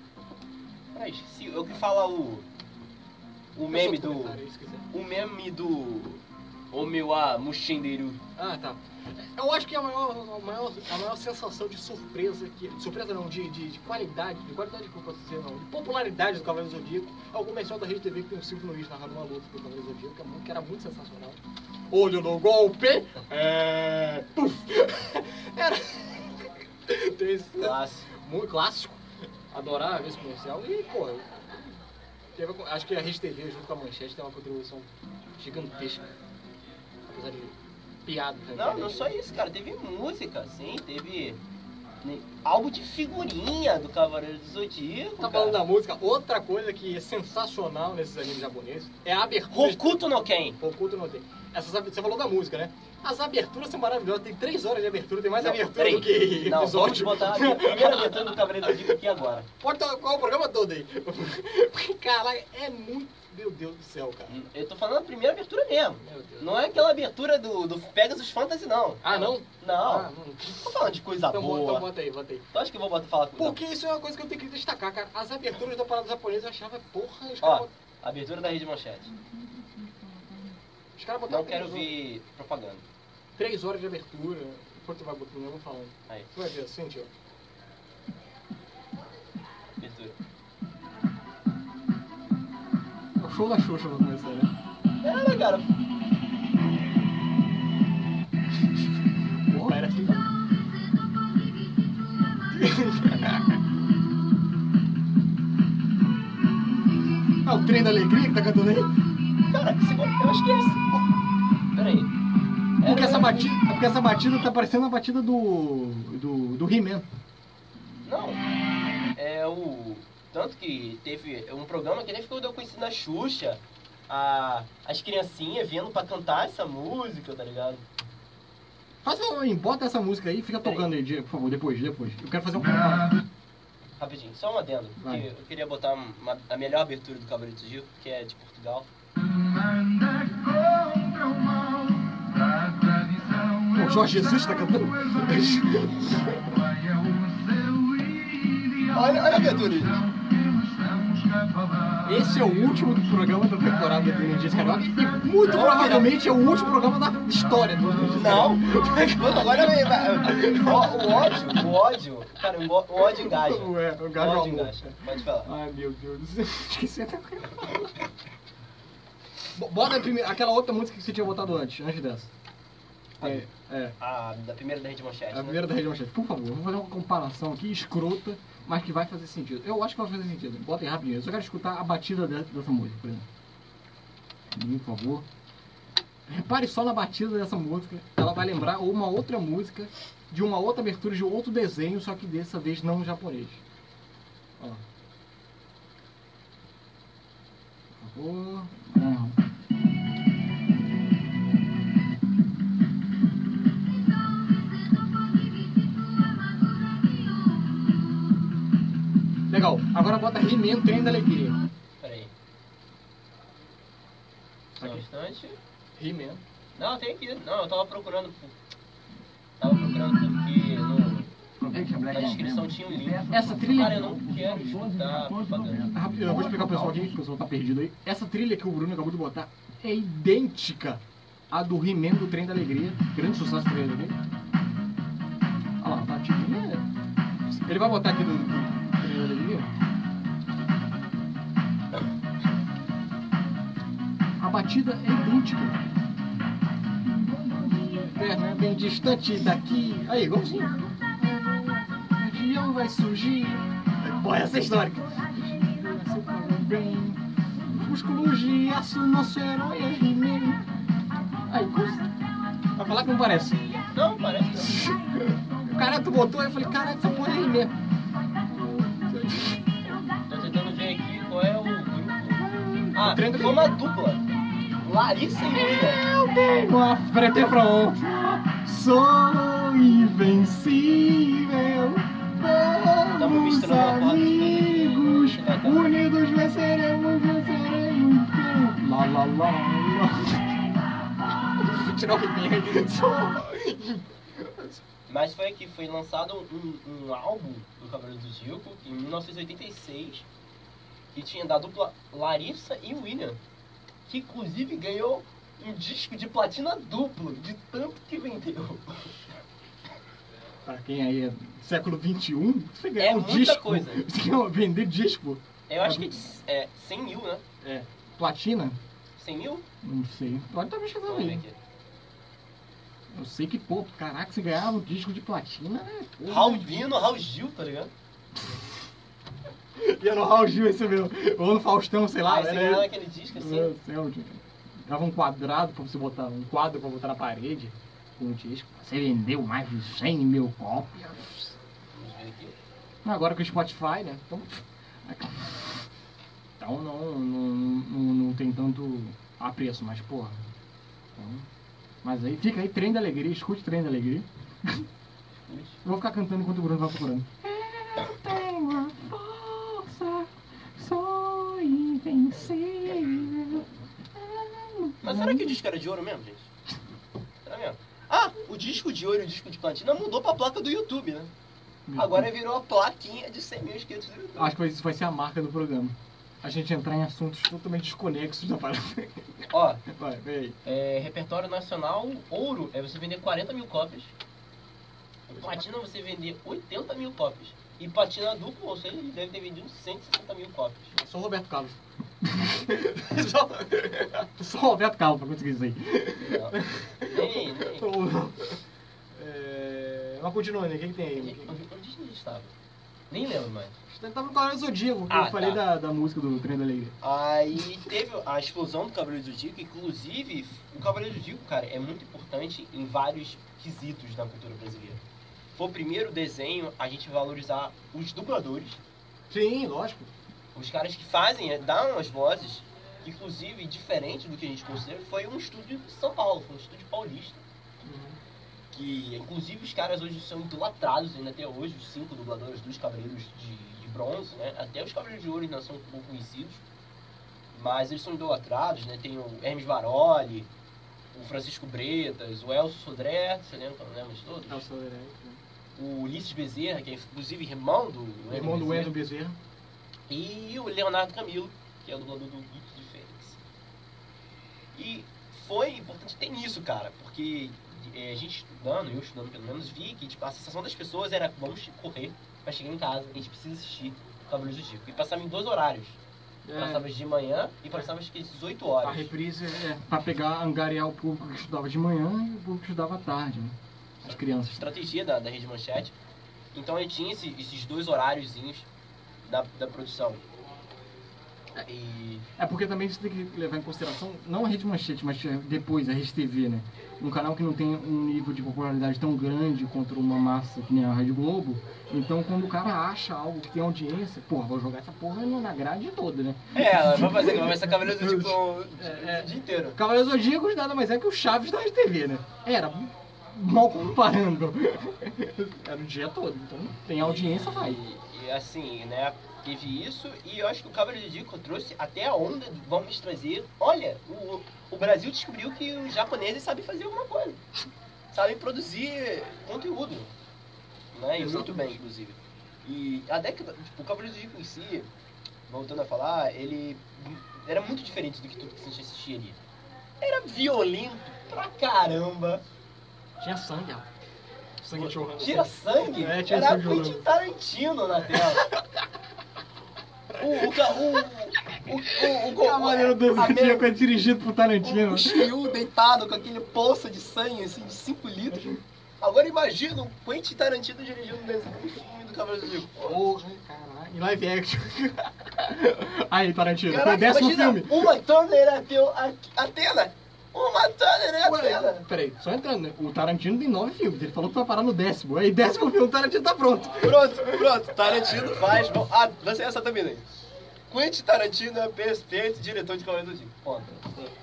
Peraí, esqueci. É o que fala o. O meme
eu
do.
se.
O meme do. Omewa Mushinderu.
Ah, tá. Eu acho que a maior, a maior, a maior sensação de surpresa, que, surpresa não, de, de, de qualidade, de qualidade que eu posso dizer não, de popularidade do Cavaleiro Zodíaco, é o comercial da Rede TV que tem o Silvio Luiz narrando uma luta do Cavaleiro Zodíaco, que, é era muito sensacional. Olho no golpe! É... Puf! *laughs* Era...
Clássico.
muito clássico. Adorava esse comercial e, pô, teve, acho que a Rede TV junto com a Manchete tem uma contribuição gigantesca. Apesar de piadas. né,
Não, não só isso, cara. Teve música, sim. Teve né, álbum de figurinha do Cavaleiro do Zodíaco.
Tá
cara.
falando da música, outra coisa que é sensacional nesses animes japoneses é a abertura.
Hokuto no Ken.
Tem. Essas, ab- você falou da música, né? As aberturas são maravilhosas, tem três horas de abertura, tem mais
Não,
abertura
peraí.
do que
Não,
episódio.
botar a primeira abertura do Cavaleiro do Zodíaco aqui agora.
Pode tocar o programa todo aí. Porque, *laughs* caralho, é muito. Meu Deus do céu, cara.
Eu tô falando a primeira abertura mesmo.
Meu Deus.
Não é aquela abertura do, do Pegasus Fantasy, não.
Ah, não?
Não.
Ah, não.
Tô falando de coisa
Então, bota, então
boa.
bota aí, bota aí.
Tu acha que eu vou botar falar coisa
Porque isso é uma coisa que eu tenho que destacar, cara. As aberturas da parada japonesa eu achava, porra,
Ó,
caras
Abertura da Rede Manchete.
Os caras botaram
Não quero ver propaganda.
Três horas de abertura. Enquanto vai botando, eu vou falando.
Aí,
Tu vai ver, sente, ó.
abertura.
É o show da Xuxa vai começar, né?
Era, cara.
Porra, era assim. *laughs* Ah, o trem da alegria que tá cantando aí?
Cara, segundo- eu acho que é esse. Pera aí.
Porque
Era-
essa batida, é porque essa batida tá parecendo a batida do. do. do He-Man.
Não. É o. Tanto que teve um programa que nem ficou deu conhecido na Xuxa. A, as criancinhas vindo pra cantar essa música, tá ligado?
Faz um, bota essa música aí e fica
Peraí.
tocando aí, Diego, por favor, depois, depois. Eu quero fazer um comparo.
Rapidinho, só um adendo. Que eu queria botar uma- a melhor abertura do do Gil, que é de Portugal.
O Jorge Jesus tá cantando?
Olha, olha a abertura aí.
Esse é o último programa da temporada do Energia Carioca e muito provavelmente é o último programa da história do Energia
Não! Agora vem. O, o ódio, o ódio. Cara, o ódio engaja.
Ué, o
O
gajo
ódio engaja. Pode falar.
Ai, meu Deus do céu. *laughs* Esqueci até o que eu ia falar. Bo- Bota a primeira- aquela outra música que você tinha botado antes, antes dessa. É, é.
A da primeira da Rede Manchete.
A
né?
primeira da região chefe. Por favor, vou fazer uma comparação aqui escrota, mas que vai fazer sentido. Eu acho que vai fazer sentido. Bota aí rapidinho. Eu só quero escutar a batida de- dessa música, por exemplo. Por favor. Repare só na batida dessa música. Ela vai lembrar uma outra música de uma outra abertura de outro desenho, só que dessa vez não japonês. Ó. Por favor. Não. Legal. Agora bota He-Man Trem da Alegria.
Pera aí. Só um
Aqui.
instante.
He-Man.
Não, tem aqui. Não, eu tava procurando. por- Tava procurando porque no, na descrição tinha um link.
Essa trilha-
Cara, eu não quero escutar propaganda.
Rapidinho, eu vou explicar pro pessoal aqui, que o pessoal tá perdido aí. Essa trilha que o Bruno acabou de botar é idêntica à do He-Man do Trem da Alegria. Grande sucesso do Trem da Alegria. Olha lá, é- Ele vai botar aqui do, batida é idêntica. Perna bem distante daqui. Aí, igualzinho. O avião vai surgir. Pô, essa é histórica. Bem, aço, nosso herói é He-Man. Aí, cons- vai falar que não parece.
Não, parece
O cara, tu botou, eu falei, caralho, essa porra é He-Man.
não. Tô tentando ver aqui qual é o grupo. Ah, foi uma dupla. Larissa e.
Eu tenho a frente front, sou invencível.
Tamo
Vamos
de
amigos,
aqui, né?
unidos venceremos, venceremos. Lá, lá, lá, lá. Tirar o. Só-
Mas foi aqui, foi lançado um, um álbum do Cavaleiro do Zodíaco em 1986 que tinha da dupla Larissa e William, que inclusive ganhou um disco de platina duplo, de tanto que vendeu.
Pra quem aí é século XXI, você ganhar
É
um
muita
disco.
coisa. *laughs*
Você ganhar, vender disco.
Eu acho que é 100 mil, né?
É. Platina?
100 mil?
Não sei. Pode estar pesquisando aí. Eu sei que, pô, caraca, você ganhava um disco de platina, né?
Raul Raul Gil, tá ligado?
Ia no Raul Gil esse meu. Ou no Faustão, sei lá.
Aí você
era
ganhava
ele.
aquele disco assim.
Meu Deus, Dava um quadrado pra você botar, um quadro pra botar na parede com um disco. Você vendeu mais de 100 mil cópias.
Vamos ver aqui.
Agora com o Spotify, né? Então, então não, não, não, não tem tanto apreço, mas porra. Então, mas aí fica aí, trem da alegria, escute trem da alegria. Eu vou ficar cantando enquanto o Bruno vai procurando. Eu tenho a invencível.
Mas será que o disco era de ouro mesmo, gente? Será mesmo? Ah, o disco de ouro e o disco de platina mudou pra placa do YouTube, né? Agora virou a plaquinha de 100 mil inscritos do YouTube.
Acho que isso vai ser a marca do programa. A gente entrar em assuntos totalmente desconexos da parada.
Ó, *laughs*
Vai, vem aí.
é, repertório nacional, ouro é você vender 40 mil cópias. Platina você vender 80 mil cópias. E platina duplo, ou seja, ele deve ter vendido 160 mil cópias.
Só o Roberto Carlos. *laughs* só, só o Roberto Carlos pra conseguir isso aí.
Não. Nem, nem.
É, Mas continuando, o que, que tem aí?
Onde a gente estava? Nem lembro mais.
Tava no Cavaleiro do Zodíaco, que
Ah,
eu falei
tá.
da, da música do Trem da Alegria.
Aí teve a explosão do Cavaleiro do Zodíaco, inclusive o Cavaleiro do Zodíaco, cara, é muito importante em vários quesitos da cultura brasileira. Foi o primeiro desenho a gente valorizar os dubladores,
Sim, lógico.
os caras que fazem, é, dão as vozes, inclusive diferente do que a gente considera, foi um estúdio de São Paulo, foi um estúdio paulista, que inclusive os caras hoje são idolatrados ainda até hoje, os cinco dubladores dos Cavaleiros de, de Bronze, né? Até os Cavaleiros de Ouro ainda são pouco conhecidos, mas eles são idolatrados, né? Tem o Hermes Baroli, o Francisco Bretas, o Elcio Sodré, você lembra, não lembra de todos?
É o Soleré.
O Ulisses Bezerra, que é inclusive irmão do Wendel
Irmão do. Wendel Bezerra.
E o Leonardo Camilo, que é o dublador do Geek de Fênix. E foi importante ter isso, cara, porque é, a gente estudando, eu estudando pelo menos, vi que tipo, a sensação das pessoas era vamos correr pra chegar em casa, a gente precisa assistir Cavaleiros do Zodíaco. E passava em dois horários. Passava de manhã e passava acho que às 18
A
horas.
reprise é pra pegar, angariar o público que estudava de manhã e o público que estudava à tarde, né? As crianças.
Estratégia da, da Rede Manchete. Então ele tinha esse- esses dois horáriozinhos da, da produção. E
É porque também você tem que levar em consideração, não a Rede Manchete, mas depois a Rede TV, né? Um canal que não tem um nível de popularidade tão grande contra uma massa que nem a Rede Globo. Então quando o cara acha algo que tem audiência, porra, vou jogar essa porra na grade toda, né?
É, vai fazer, vai fazer Cavaleiros do tipo *laughs* o
É, é.
dia inteiro.
Cavaleiros Zodíacos nada mais é que o Chaves da Rede TV, né? Era, mal comparando. Era o dia todo, então tem audiência, vai.
E, e assim, né, teve isso e eu acho que o Cavaleiro do Zodíaco trouxe até a onda de vamos trazer. Olha, o, o Brasil descobriu que os japoneses sabem fazer alguma coisa. Sabem produzir conteúdo. Né? E muito bem, inclusive. E a década, tipo, o Cavaleiro do Zodíaco em si, voltando a falar, ele era muito diferente do que tudo que a gente assistia ali. Era violento pra caramba.
Tinha sangue, ó. Sangue chorrando.
Tira sangue?
É, tinha
Era
sangue
Quentin. Tarantino na tela. o, o, o, o, o, o, o,
Cavaleiro do Zodíaco é dirigido por
o,
Tarantino.
o Shiryu deitado com aquele poça de sangue, assim, de 5 litros. Agora imagina o Quentin Tarantino dirigindo um filme do Cavaleiro do Zodíaco.
Porra, caralho. Em live action. *laughs* Aí, Tarantino. Foi o décimo filme.
uma Turner Ateu- a- Atena. Uma Turner Atena.
Ué, Peraí, só entrando, né? O Tarantino tem nove filmes. Ele falou que vai parar no décimo. Aí, décimo filme, o Tarantino tá pronto.
Pronto, pronto. Tarantino faz. bom. Ah, vai ser essa também, né? Quentin Tarantino é perfeito diretor de Cavaleiro do. Ponto.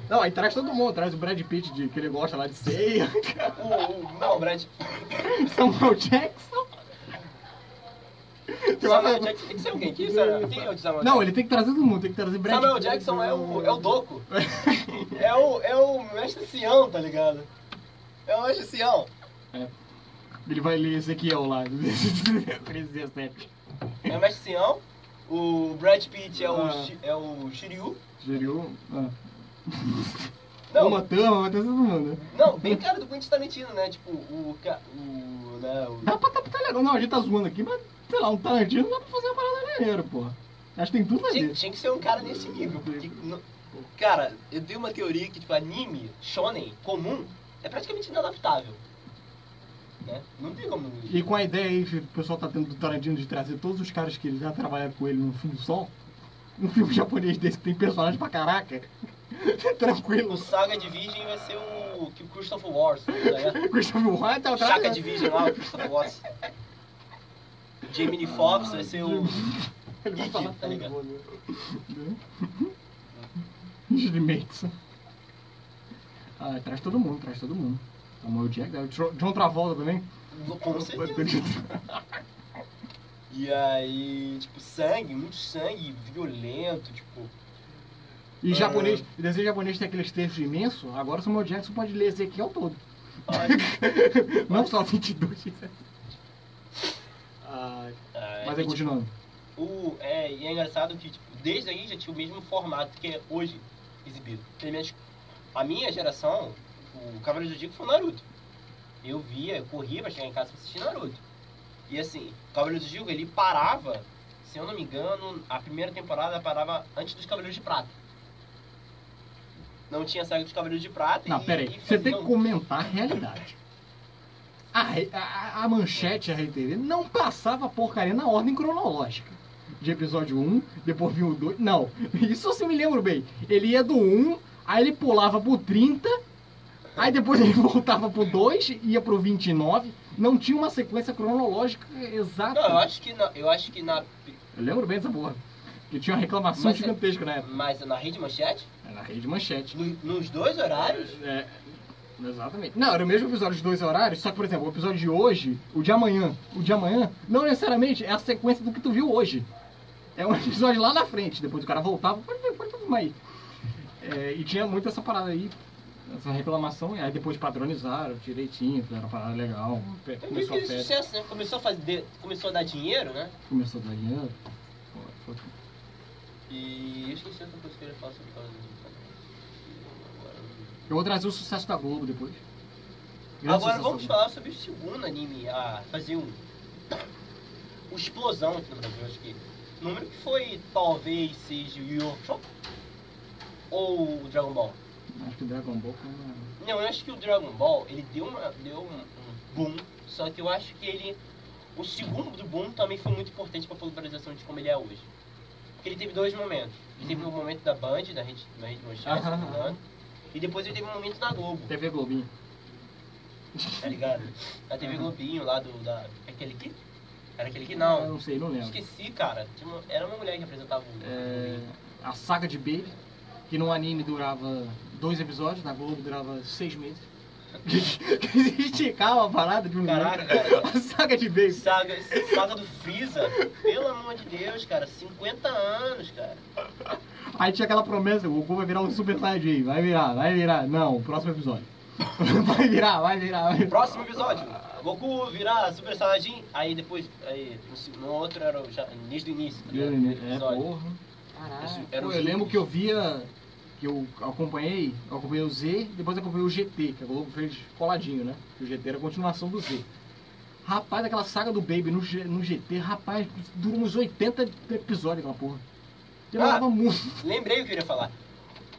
Não, aí traz todo mundo. Traz o Brad Pitt, de, que ele gosta lá de ceia.
O, o, não, Brad. *laughs*
Samuel Jackson. Uma-
Samuel Jackson tem que ser alguém. Quem, Samuel- quem é o Samuel
Não, ele tem que trazer todo mundo. Tem que trazer Brad
Samuel Jackson é o, é o Doco. *laughs* É o, é o mestre Sião, tá ligado? É o mestre Sião.
Ele vai ler Ezequiel lá. *laughs* 317.
É o mestre Sião. O Brad Pitt é o,
Ah.
É o Shiryu.
Geriu. Ah.
Não,
Uma tama, vai ter todo mundo.
não, bem cara do Quentin Tarantino, né? Tipo, o... ca- o, né, o
Dá pra tá, tá legal. Não, a gente tá zoando aqui, mas lá, um Tarantino dá pra fazer uma parada maneira, porra. Acho que tem tudo a ver.
tinha que ser um cara nesse nível. Porque, não- cara, eu dei uma teoria que, tipo, anime, shonen, comum, é praticamente inadaptável. Né? Não tem como...
E com a ideia aí que o pessoal tá tendo do Tarantino de trazer todos os caras que já trabalharam com ele num filme só, um filme japonês desse que tem personagem pra caraca, *laughs* tranquilo.
O Saga de Virgem vai ser o, que o Christopher Wars, né? *laughs*
Christopher White tá atrás.
de Virgem lá, o Christopher Wars. O Jamie Lee Foxx vai ser o...
Ele vai falar
tá ligado?
Ashley Mason. Ah, traz todo mundo, traz todo mundo. Samuel Jackson, John Travolta também.
Com certeza. E aí, tipo, sangue, muito sangue, violento, tipo...
E
Ah.
japonês, e desenho japonês tem aqueles textos imensos, agora o Samuel Jackson pode ler Ezequiel todo.
Ai, *laughs*
Não só 22. Ai, mas aí continuando.
O, é, e é engraçado que, tipo, desde aí já tinha o mesmo formato que é hoje exibido. Pelo menos a minha geração, o Cavaleiro do Zodíaco foi o Naruto. Eu via, eu corria pra chegar em casa pra assistir Naruto. E assim, o Cavaleiro do Zodíaco, ele parava, se eu não me engano, a primeira temporada parava antes dos Cavaleiros de Prata. não tinha saga dos Cavaleiros de Prata.
Não,
e,
pera aí.
e
Você tem que comentar a realidade. A, a, a manchete, a RTV, não passava porcaria na ordem cronológica. De episódio 1, depois vinha o 2. Não, isso eu me lembro bem. Ele ia do 1, aí ele pulava pro 30, aí depois *laughs* ele voltava pro 2, ia pro 29. Não tinha uma sequência cronológica exata.
Não, eu acho que na, eu acho que na,
Eu lembro bem dessa porra. Que tinha uma reclamação
Mas é-
gigantesca na época.
mas na rede manchete,
É na rede manchete.
no- nos dois horários,
É, exatamente. Não, era o mesmo episódio de dois horários, só que, por exemplo, o episódio de hoje, o de amanhã, o de amanhã, não necessariamente é a sequência do que tu viu hoje. É um *laughs* episódio lá na frente, depois o cara voltava, pode ver, pode ver aí. É, e tinha muito essa parada aí, essa reclamação, e aí depois padronizaram direitinho, fizeram uma parada legal,
vi
começou a
sucesso, né? Começou a fazer, começou a dar dinheiro, né?
começou a dar dinheiro.
E eu esqueci outra coisa que eu ia falar sobre o Cavaleiros de Prata. Agora,
Eu vou trazer o sucesso da Globo depois. Grande
Agora vamos falar sobre o segundo anime a fazer um. O *coughs* explosão aqui no Brasil, acho que. O número que foi talvez seja o Hakusho ou o Dragon Ball.
Acho que o Dragon Ball foi uma...
Não, eu acho que o Dragon Ball ele deu, uma, deu um, um boom, só que eu acho que ele. O segundo do boom também foi muito importante para a popularização de como ele é hoje. Porque ele teve dois momentos. Ele teve o momento da Band, da rede, da rede Manchete, se não e depois ele teve um momento na Globo.
TV Globinho.
tá ligado? A TV
Aham.
Globinho lá do. Da, aquele que? Era aquele que?
Eu
Não.
não sei, não lembro.
Esqueci, cara. Uma- era uma mulher que apresentava o.
É, a saga de Baby, que no anime durava dois episódios, na Globo durava seis meses. *laughs* que esticava a parada de um
Caraca, cara. *laughs*
A saga de Baby.
Saga, saga do Freeza. Pelo amor de Deus, cara. 50 anos, cara.
Aí tinha aquela promessa, o Goku vai virar um Super Saiyajin, vai virar, vai virar. Não, próximo episódio. vai *laughs* virar, vai virar, vai virar.
Próximo episódio. Goku virar Super Saiyajin. Aí depois. Aí, no, outro era o, já, desde o início. Tá ligado?
É, porra. Caraca.
Esse era
Pô, eu lembro que eu via, que eu acompanhei, eu acompanhei o Z, depois eu acompanhei o GT, que a Globo fez coladinho, né? Que o GT era a continuação do Z. Rapaz, aquela saga do Baby no, G- no GT, rapaz, durou uns 80 episódios aquela porra.
Ah.
muito.
Lembrei o que eu ia falar.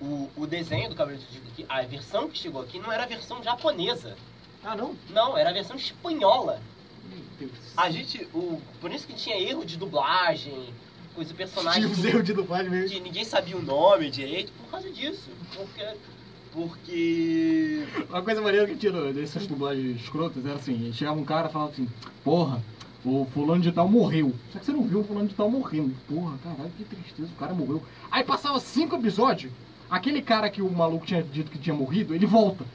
O, o desenho do Cavaleiro do Zodíaco aqui, a versão que chegou aqui não era a versão japonesa.
Ah, não?
Não, era a versão espanhola.
Meu Deus.
A gente, o, por isso que tinha erro de dublagem, coisa personagem
Tinha
que-
erros de dublagem mesmo.
que ninguém sabia o nome direito por causa disso. Porque porque
Uma coisa maneira que tinha no- dessas dublagens escrotas era assim, chegava um cara e falava assim, porra, o fulano de tal morreu. Só que você não viu o fulano de tal morrendo. Porra, caralho, que tristeza, o cara morreu. Aí passava cinco episódios, aquele cara que o maluco tinha dito que tinha morrido, ele volta.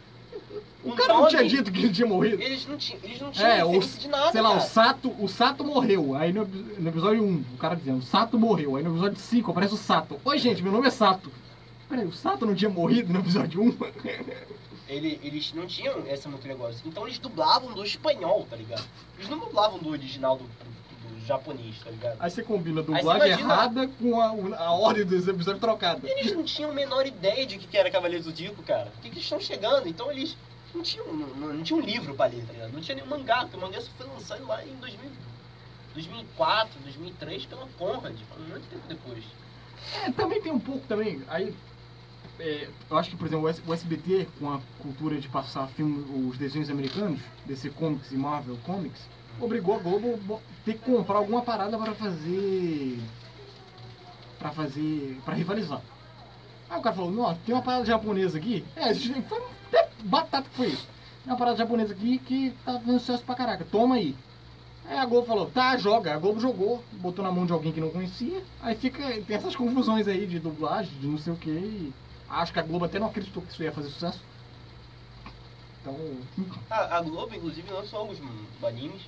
O
O
cara não
nome-
tinha dito que ele tinha morrido.
eles não tinham, eles não tinham
É, o,
de nada,
sei lá, o
cara.
Sato, o Sato morreu. Aí no, no episódio 1, o cara dizendo, o Sato morreu. Aí no episódio 5 aparece o Sato. Oi, gente, meu nome é Sato. Peraí, o Sato não tinha morrido no episódio 1? *laughs*
Ele- eles não tinham essa muito negócio. Então eles dublavam do espanhol, tá ligado? Eles não dublavam do original do, do- do japonês, tá ligado?
Aí você combina a dublagem
imagina-
errada com a, a ordem dos episódios trocada.
Eles não tinham a menor ideia de o que que era Cavaleiro do Zodíaco, cara. O que, que eles estão chegando? Então eles não tinham, não, não tinham um livro pra ler, tá ligado? Não tinha nenhum mangá, porque o mangá só foi lançado lá em 2000, 2004, 2003 pela Conrad, muito tempo depois.
É, também tem um pouco também. Aí, é, eu acho que, por exemplo, o SBT, com a cultura de passar filme, os desenhos americanos, DC Comics e Marvel Comics, obrigou a Globo a ter que comprar alguma parada para fazer. para fazer. para rivalizar. Aí o cara falou: Não, tem uma parada japonesa aqui. É, foi até batata que foi isso. Tem uma parada japonesa aqui que tá fazendo sucesso pra caraca, toma aí. Aí a Globo falou, tá, joga. A Globo jogou, botou na mão de alguém que não conhecia. Aí fica, tem essas confusões aí de dublagem, de não sei o que. Acho que a Globo até não acreditou que isso ia fazer sucesso. Então,
A, a Globo, inclusive, lançou alguns animes.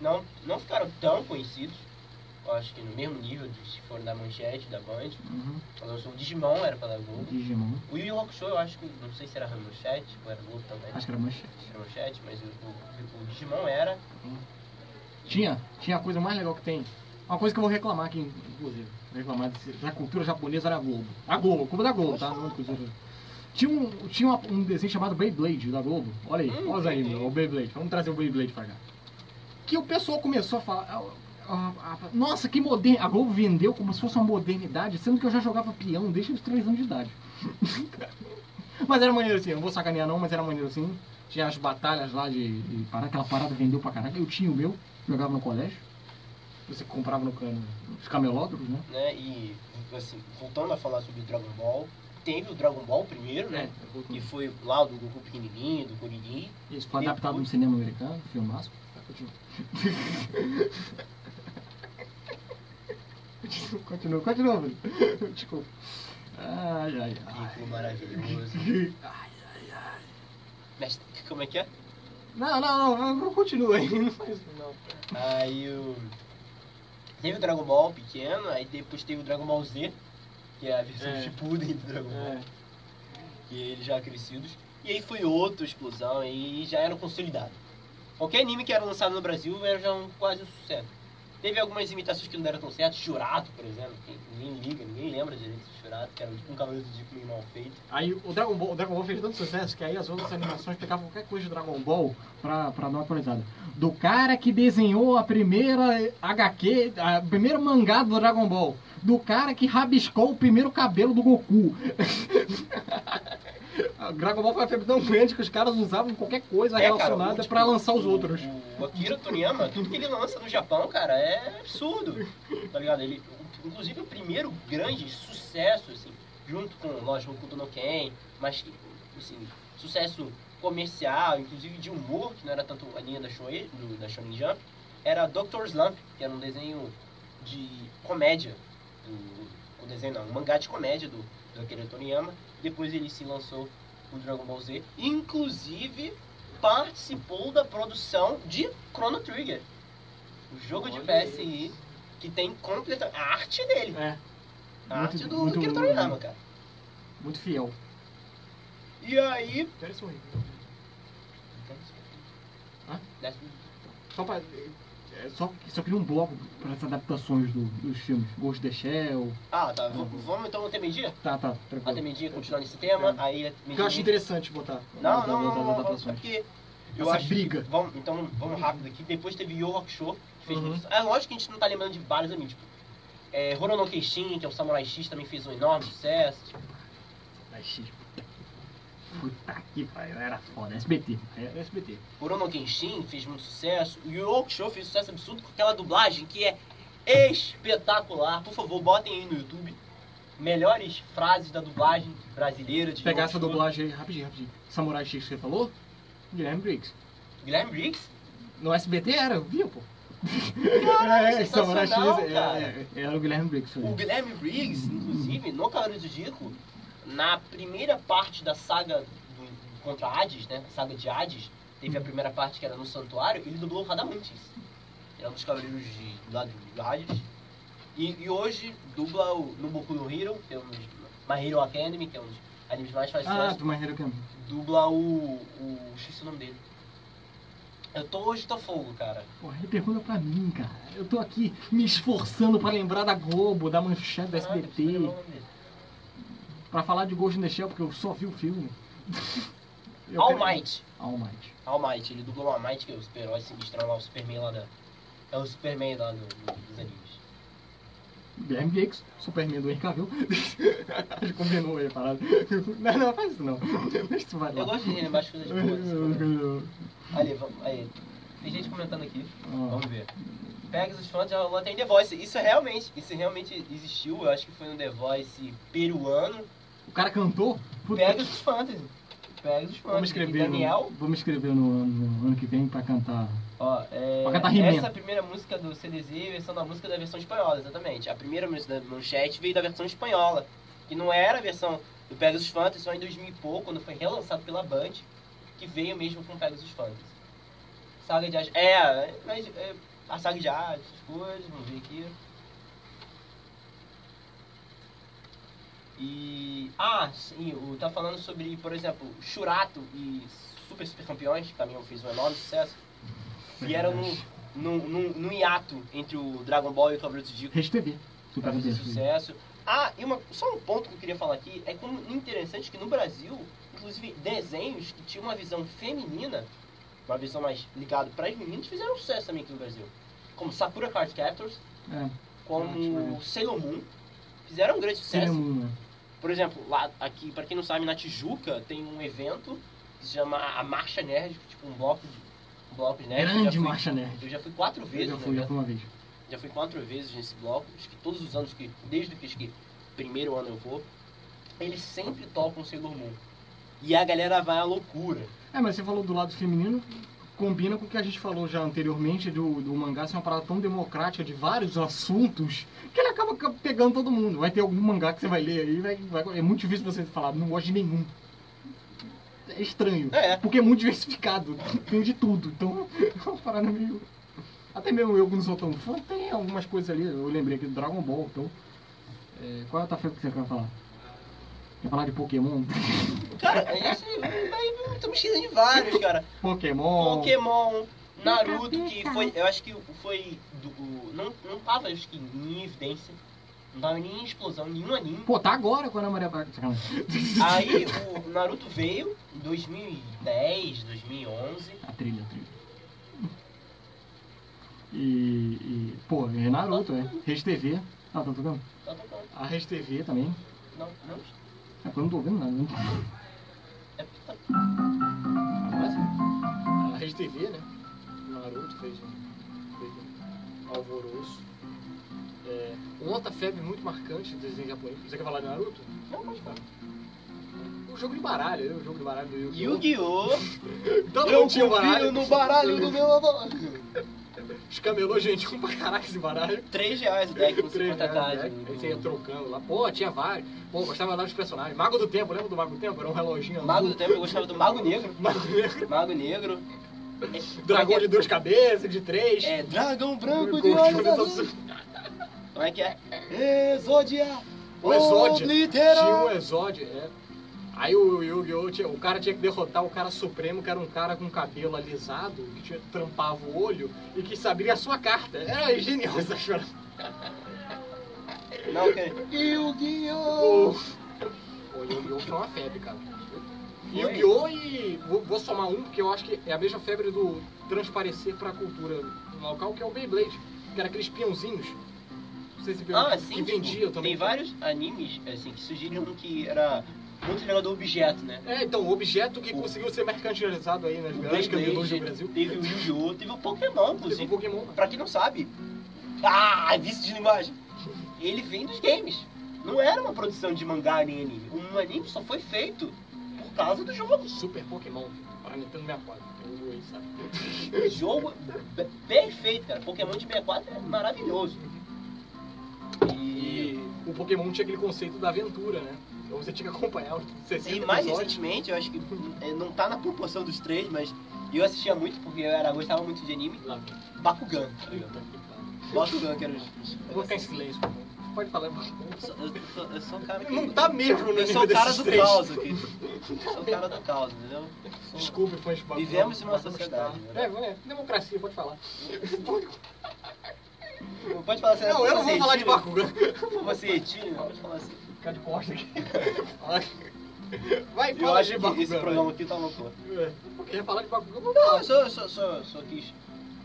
Não, não ficaram tão conhecidos. Acho que no mesmo nível de se for da Manchete, da Band.
uhum.
Ela lançou o Digimon, era pra da Globo.
Digimon.
O Yu Yu Hakusho, eu acho que, não sei se era Manchete, ou era Globo também.
Acho que era manchete.
Era Manchete, mas o, o, o Digimon era.
Tinha, tinha a coisa mais legal que tem. Uma coisa que eu vou reclamar aqui, inclusive. Vou reclamar desse- da cultura japonesa era a Globo. A Globo, culpa da Globo, tá? Não Tinha, um, tinha uma- um desenho chamado Beyblade da Globo. Olha aí,
Hum,
olha os
entendi.
o Beyblade. Vamos trazer o Beyblade pra cá. Que o pessoal começou a falar. ah, ah, ah, nossa, que moderno. A Globo vendeu como se fosse uma modernidade, sendo que eu já jogava peão desde os 3 anos de idade. *laughs* Mas era maneiro assim, eu não vou sacanear não, mas era maneiro assim. Tinha as batalhas lá de, de parada, aquela parada vendeu pra caralho. Eu tinha o meu, jogava no colégio. Você comprava no cano, os camelódromos, né?
né? E assim, voltando a falar sobre Dragon Ball, teve o Dragon Ball primeiro, né?
É,
Que foi lá do Goku pequenininho, do Kuririn.
Isso foi adaptado no
depois-
cinema americano, filmaço. Continua. *laughs* continua, continua, Bruno. *laughs* Desculpa. Ai, ai, ai.
Rico maravilhoso. *laughs*
Ai, ai, ai.
Mas como é que é?
Não, não, não, não continua aí. Não faz isso, não.
Aí o. Teve o Dragon Ball pequeno, aí depois teve o Dragon Ball Z, que é a versão
É.
Shippuden do Dragon Ball.
É.
E eles já crescidos. E aí foi outra explosão e já era consolidado. Qualquer anime que era lançado no Brasil era já um, quase um sucesso. Teve algumas imitações que não deram tão certo. Churato, por exemplo, que ninguém liga, ninguém lembra direito do Churato, que era um cavaleiro do Zodíaco meio mal feito.
Aí o Dragon Ball, o Dragon Ball fez tanto sucesso que aí as outras animações pegavam qualquer coisa de Dragon Ball pra, pra dar uma atualizada. Do cara que desenhou a primeira HQ, a primeiro mangá do Dragon Ball. Do cara que rabiscou o primeiro cabelo do Goku. *laughs* O Dragon Ball foi uma febre tão grande que os caras usavam qualquer coisa
É, cara,
relacionada
o- tipo,
pra lançar os outros.
O Akira Toriyama, tudo que ele lança no Japão, cara, é absurdo. Tá ligado? Ele, inclusive o primeiro grande sucesso, assim, junto com, lógico, o Kudo no Ken, mas, assim, sucesso comercial, inclusive de humor, que não era tanto a linha da, Shoei, do, da Shonen Jump, era Dr. Slump, que era um desenho de comédia, do, um desenho não, um mangá de comédia do, do Akira Toriyama. Depois ele se lançou o Dragon Ball Z, inclusive participou da produção de Chrono Trigger, o jogo de
Olha
PSI que tem completa a arte dele,
É,
a
muito-
arte do
muito-
Akira Toriyama, cara.
muito fiel.
E aí,
Quero sorrir. Hã? Só pra. É, Só, só queria um bloco para essas adaptações do- dos filmes. Ghost in the Shell.
Ah, tá. v- Vamos então até meio-dia?
Tá, tá,
Até meio-dia, continuar nesse tema.
É.
Aí,
Que eu acho interessante botar.
Não, não, não, não, é porque eu
Essa
acho
briga.
Que, vamos, então vamos rápido aqui. Depois teve Yu Hakusho, que fez
Uhum.
muito- É lógico que a gente não tá lembrando de vários animes. Tipo, é, Keishin, que é o Samurai X, também fez um enorme sucesso.
Ai, X. Puta que pariu, era foda. SBT. Era SBT.
Horono Kenshin fez muito sucesso. O Yu Hakusho fez sucesso absurdo com aquela dublagem que é espetacular. Por favor, botem aí no YouTube. Melhores frases da dublagem brasileira de
Pegar essa dublagem aí, rapidinho, rapidinho. Samurai X que você falou? Guilherme Briggs.
Guilherme Briggs?
No SBT era, via, pô. *laughs* É, Samurai X é,
cara.
é, era o Guilherme Briggs.
O Guilherme Briggs, inclusive, no Cavaleiro do Zodíaco, na primeira parte da saga do, contra Hades, né? A saga de Hades, teve a primeira parte que era no santuário, ele dublou o Radamantes. Ele é um dos cavaleiros de, lá do Hades. E, e hoje dubla o, no Boku no Hero, que é um dos, My Hero Academy, que é um dos animes mais faz
Ah,
sucesso.
do My Hero Academia.
Dubla o, o... esqueci o nome dele. Eu tô hoje tô fogo, cara.
Porra, ele pergunta pra mim, cara. Eu tô aqui me esforçando pra lembrar da Globo, da manchete da
Caraca,
SBT,
deixa eu lembrar o nome dele.
Pra falar de Ghost in the Shell, porque eu só vi o filme. Eu
All
quero-
Might.
All Might.
All Might, ele dublou o All Might, que é o super-herói sinistrão lá, o Superman lá da... É o Superman lá do, do- dos animes.
Guilherme Briggs, Superman do Henry Cavill. *laughs* A gente combinou aí a parada. *laughs* Não, não, faz isso não. *laughs* Deixa isso vai lá.
Eu gosto de relembrar as coisas boas. assim, Ali, vamos, aí. Tem gente comentando aqui,
Ó,
vamos ver. Pegasus Fãs já rolou até em The Voice. Isso é realmente, isso realmente existiu, eu acho que foi no The Voice peruano.
O cara cantou? Puta
Pegasus Fantasy. Pegasus Fantasy.
Vamos
E
escrever,
Daniel,
no, vamos escrever no, ano- no ano que vem pra cantar.
ó, é,
Pra cantar
essa primeira música do CDZ é a versão da música da versão espanhola, exatamente. A primeira música da manchete veio da versão espanhola, que não era a versão do Pegasus Fantasy, só em 2000 e pouco, quando foi relançado pela Band, que veio mesmo com Pegasus Fantasy. Saga de Hades. É, mas é, a saga de Hades, essas coisas, vamos ver aqui. E. Ah, sim, o, tá falando sobre, por exemplo, Churato e Super Super Campeões, que também fez um enorme sucesso. Vieram no, no, no, no hiato entre o Dragon Ball e o Cavaleiro do Zodíaco
Rede TV.
pra
Super
fazer sucesso. Ah, e uma, só um ponto que eu queria falar aqui, é como interessante que no Brasil, inclusive desenhos que tinham uma visão feminina, uma visão mais ligada para as meninas, fizeram sucesso também aqui no Brasil. Como Sakura Card Captors,
É,
como
né?
Sailor Moon, fizeram um grande
Sailor
sucesso.
Moon, né?
Por exemplo, lá aqui, pra quem não sabe, na Tijuca tem um evento que se chama a Marcha Nerd, tipo um bloco de, um bloco de nerd. Eu já
Grande
fui-
marcha nerd.
Eu já fui quatro
Eu
vezes,
já
né,
fui, já
já,
fui uma vez.
já fui quatro vezes nesse bloco, acho que todos os anos que, desde que que primeiro ano eu vou, eles sempre tocam Sailor Moon. E a galera vai à loucura.
É, mas você falou do lado feminino, combina com o que a gente falou já anteriormente do, do mangá ser uma parada tão democrática de vários assuntos que ele acaba ca- pegando todo mundo. Vai ter algum mangá que você vai ler aí, vai, vai- é muito difícil você falar, não gosto de nenhum. É estranho.
É.
Porque é muito diversificado, *laughs* tem de tudo. Então, *laughs* é uma parada meio. Até mesmo eu que não sou tão fã, tem algumas coisas ali. Eu lembrei aqui do Dragon Ball, então. é, qual é a coisa que você quer falar? Quer falar de Pokémon?
Cara, esse, vai, estamos esquecendo de vários, cara. *laughs*
Pokémon.
Pokémon, Naruto, que foi, eu acho que foi, do, não, não tava, acho que em evidência, não tava nem em explosão, nenhum anime.
Pô, tá agora com a Maria Braga. *laughs*
Aí o Naruto veio em 2010, 2011.
A trilha, a trilha. E, e pô, é Naruto, é. Rede TV. Ah, tá tocando?
Tá tocando.
A Rede TV também.
Não, não.
É porque eu não tô vendo nada, né?
É, tá,
Agora sim. A Rede TV, né? Naruto fez um, fez um alvoroço. É, uma outra febre muito marcante do desenho japonês. Você quer falar de Naruto?
não pode falar.
O jogo de baralho, né? O jogo de baralho do Yu-Gi-Oh!
Yu-Gi-Oh! *laughs*
Todo
Eu confio no baralho do meu avô.
Os camelô gentil pra caraca esse baralho.
3 reais o deck com
Três
50
reais,
cards.
né? Aí você ia trocando lá. Pô, tinha vários. Pô, gostava lá dos personagens. Mago do Tempo, lembra do Mago do Tempo? Era um reloginho
Mago do Tempo, eu gostava do Mago Negro. *laughs*
Mago Negro.
Mago Negro. *laughs*
Dragão de duas cabeças, de três.
É, Dragão Branco de olhos azuis. *laughs* Como é que é? Exodia!
O Exódia. Tinha um Exódia, é. Aí o Yu-Gi-Oh! O cara tinha que derrotar o cara supremo, que era um cara com cabelo alisado, que tinha, trampava o olho e que sabia a sua carta. Era genial essa história.
Não, que Yu-Gi-Oh!
O o Yu-Gi-Oh! foi uma febre, cara. Yu-Gi-Oh! e. Vou, vou somar um, porque eu acho que é a mesma febre do transparecer pra cultura local, que é o Beyblade. Que era aqueles peãozinhos. Não sei se viu,
Ah,
que
sim,
vendia
tipo,
também.
tem vários animes assim, que sugeriram que era muito legal do objeto, né?
É, então, o objeto que
O-
conseguiu ser mercantilizado aí nas grandes camelôs do Brasil.
teve o Yu-Gi-Oh! Teve o Pokémon,
Teve o
inclusive.
Pokémon.
Pra quem não sabe, ah, vício de linguagem. Ele vem dos games. Não era uma produção de mangá nem anime. Um anime só foi feito causa do jogo.
Super Pokémon. Para Nintendo 64. Tem um aí, sabe? *laughs*
Jogo perfeito, cara. Pokémon de 64 é maravilhoso. E,
E o Pokémon tinha aquele conceito da aventura, né? Então você tinha que acompanhar os 60
e mais
episódios.
recentemente, eu acho que é, não tá na proporção dos três, mas eu assistia muito porque eu era, gostava muito de anime.
Lá,
Bakugan, tá
que pariu.
Bakugan, que era os.
vou ficar em silêncio, por favor. Pode falar.
Eu sou, eu sou- eu sou um cara que.
Não tá mesmo no
Eu sou o cara do
três.
caos aqui. Eu sou o cara do caos, entendeu? Sou-
Desculpe, fãs de.
Vivemos em uma sociedade, né?
É, é, democracia, pode falar.
Pode falar assim,
Não, eu não vou falar de Bakugan.
Você etílio, não pode falar assim.
Ficar de costa aqui. *laughs* Vai,
Eu
fala
acho
de
que
Bakugan.
esse programa aqui tá louco.
É, Porque ia falar de Bakugan,
Não,
falar.
eu sou, eu sou, sou, sou quis.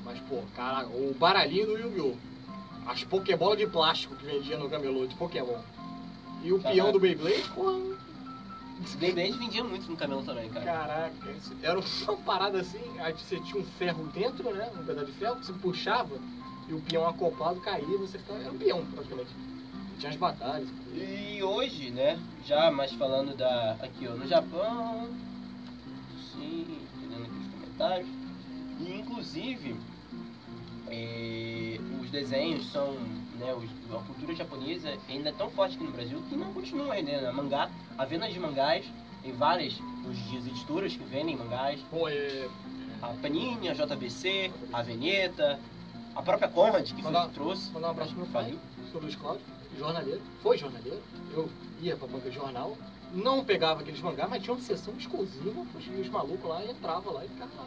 Mas, pô, cara, o baralhinho do Yu-Gi-Oh! As Pokébola de plástico que vendia no camelô de Pokémon. E o
Caraca.
peão do Beyblade, porra,
Beyblade vendia muito no camelo também, cara.
caraca. Era uma parada assim, aí você tinha um ferro dentro, né? Um pedaço de ferro, que você puxava e o peão acoplado caía, você ficava. Era um peão, praticamente. Tinha as batalhas.
E hoje, né, já mais falando da. Aqui, ó, no Japão. Sim, olhando aqui os comentários. E inclusive, os desenhos são. Né, os- a cultura japonesa ainda é tão forte aqui no Brasil que não continua rendendo. A mangá, a venda de mangás, tem várias dia editoras que vendem mangás.
Pô, é.
A Panini, a JBC, a Veneta, a própria Conrad, que
Mandar-
trouxe.
Mandar um abraço pro meu pai, sou Luiz Cláudio, jornaleiro. Foi jornaleiro. Eu ia pra banca de jornal, não pegava aqueles mangá, mas tinha uma sessão exclusiva, os, os malucos lá entravam lá e ficavam lá.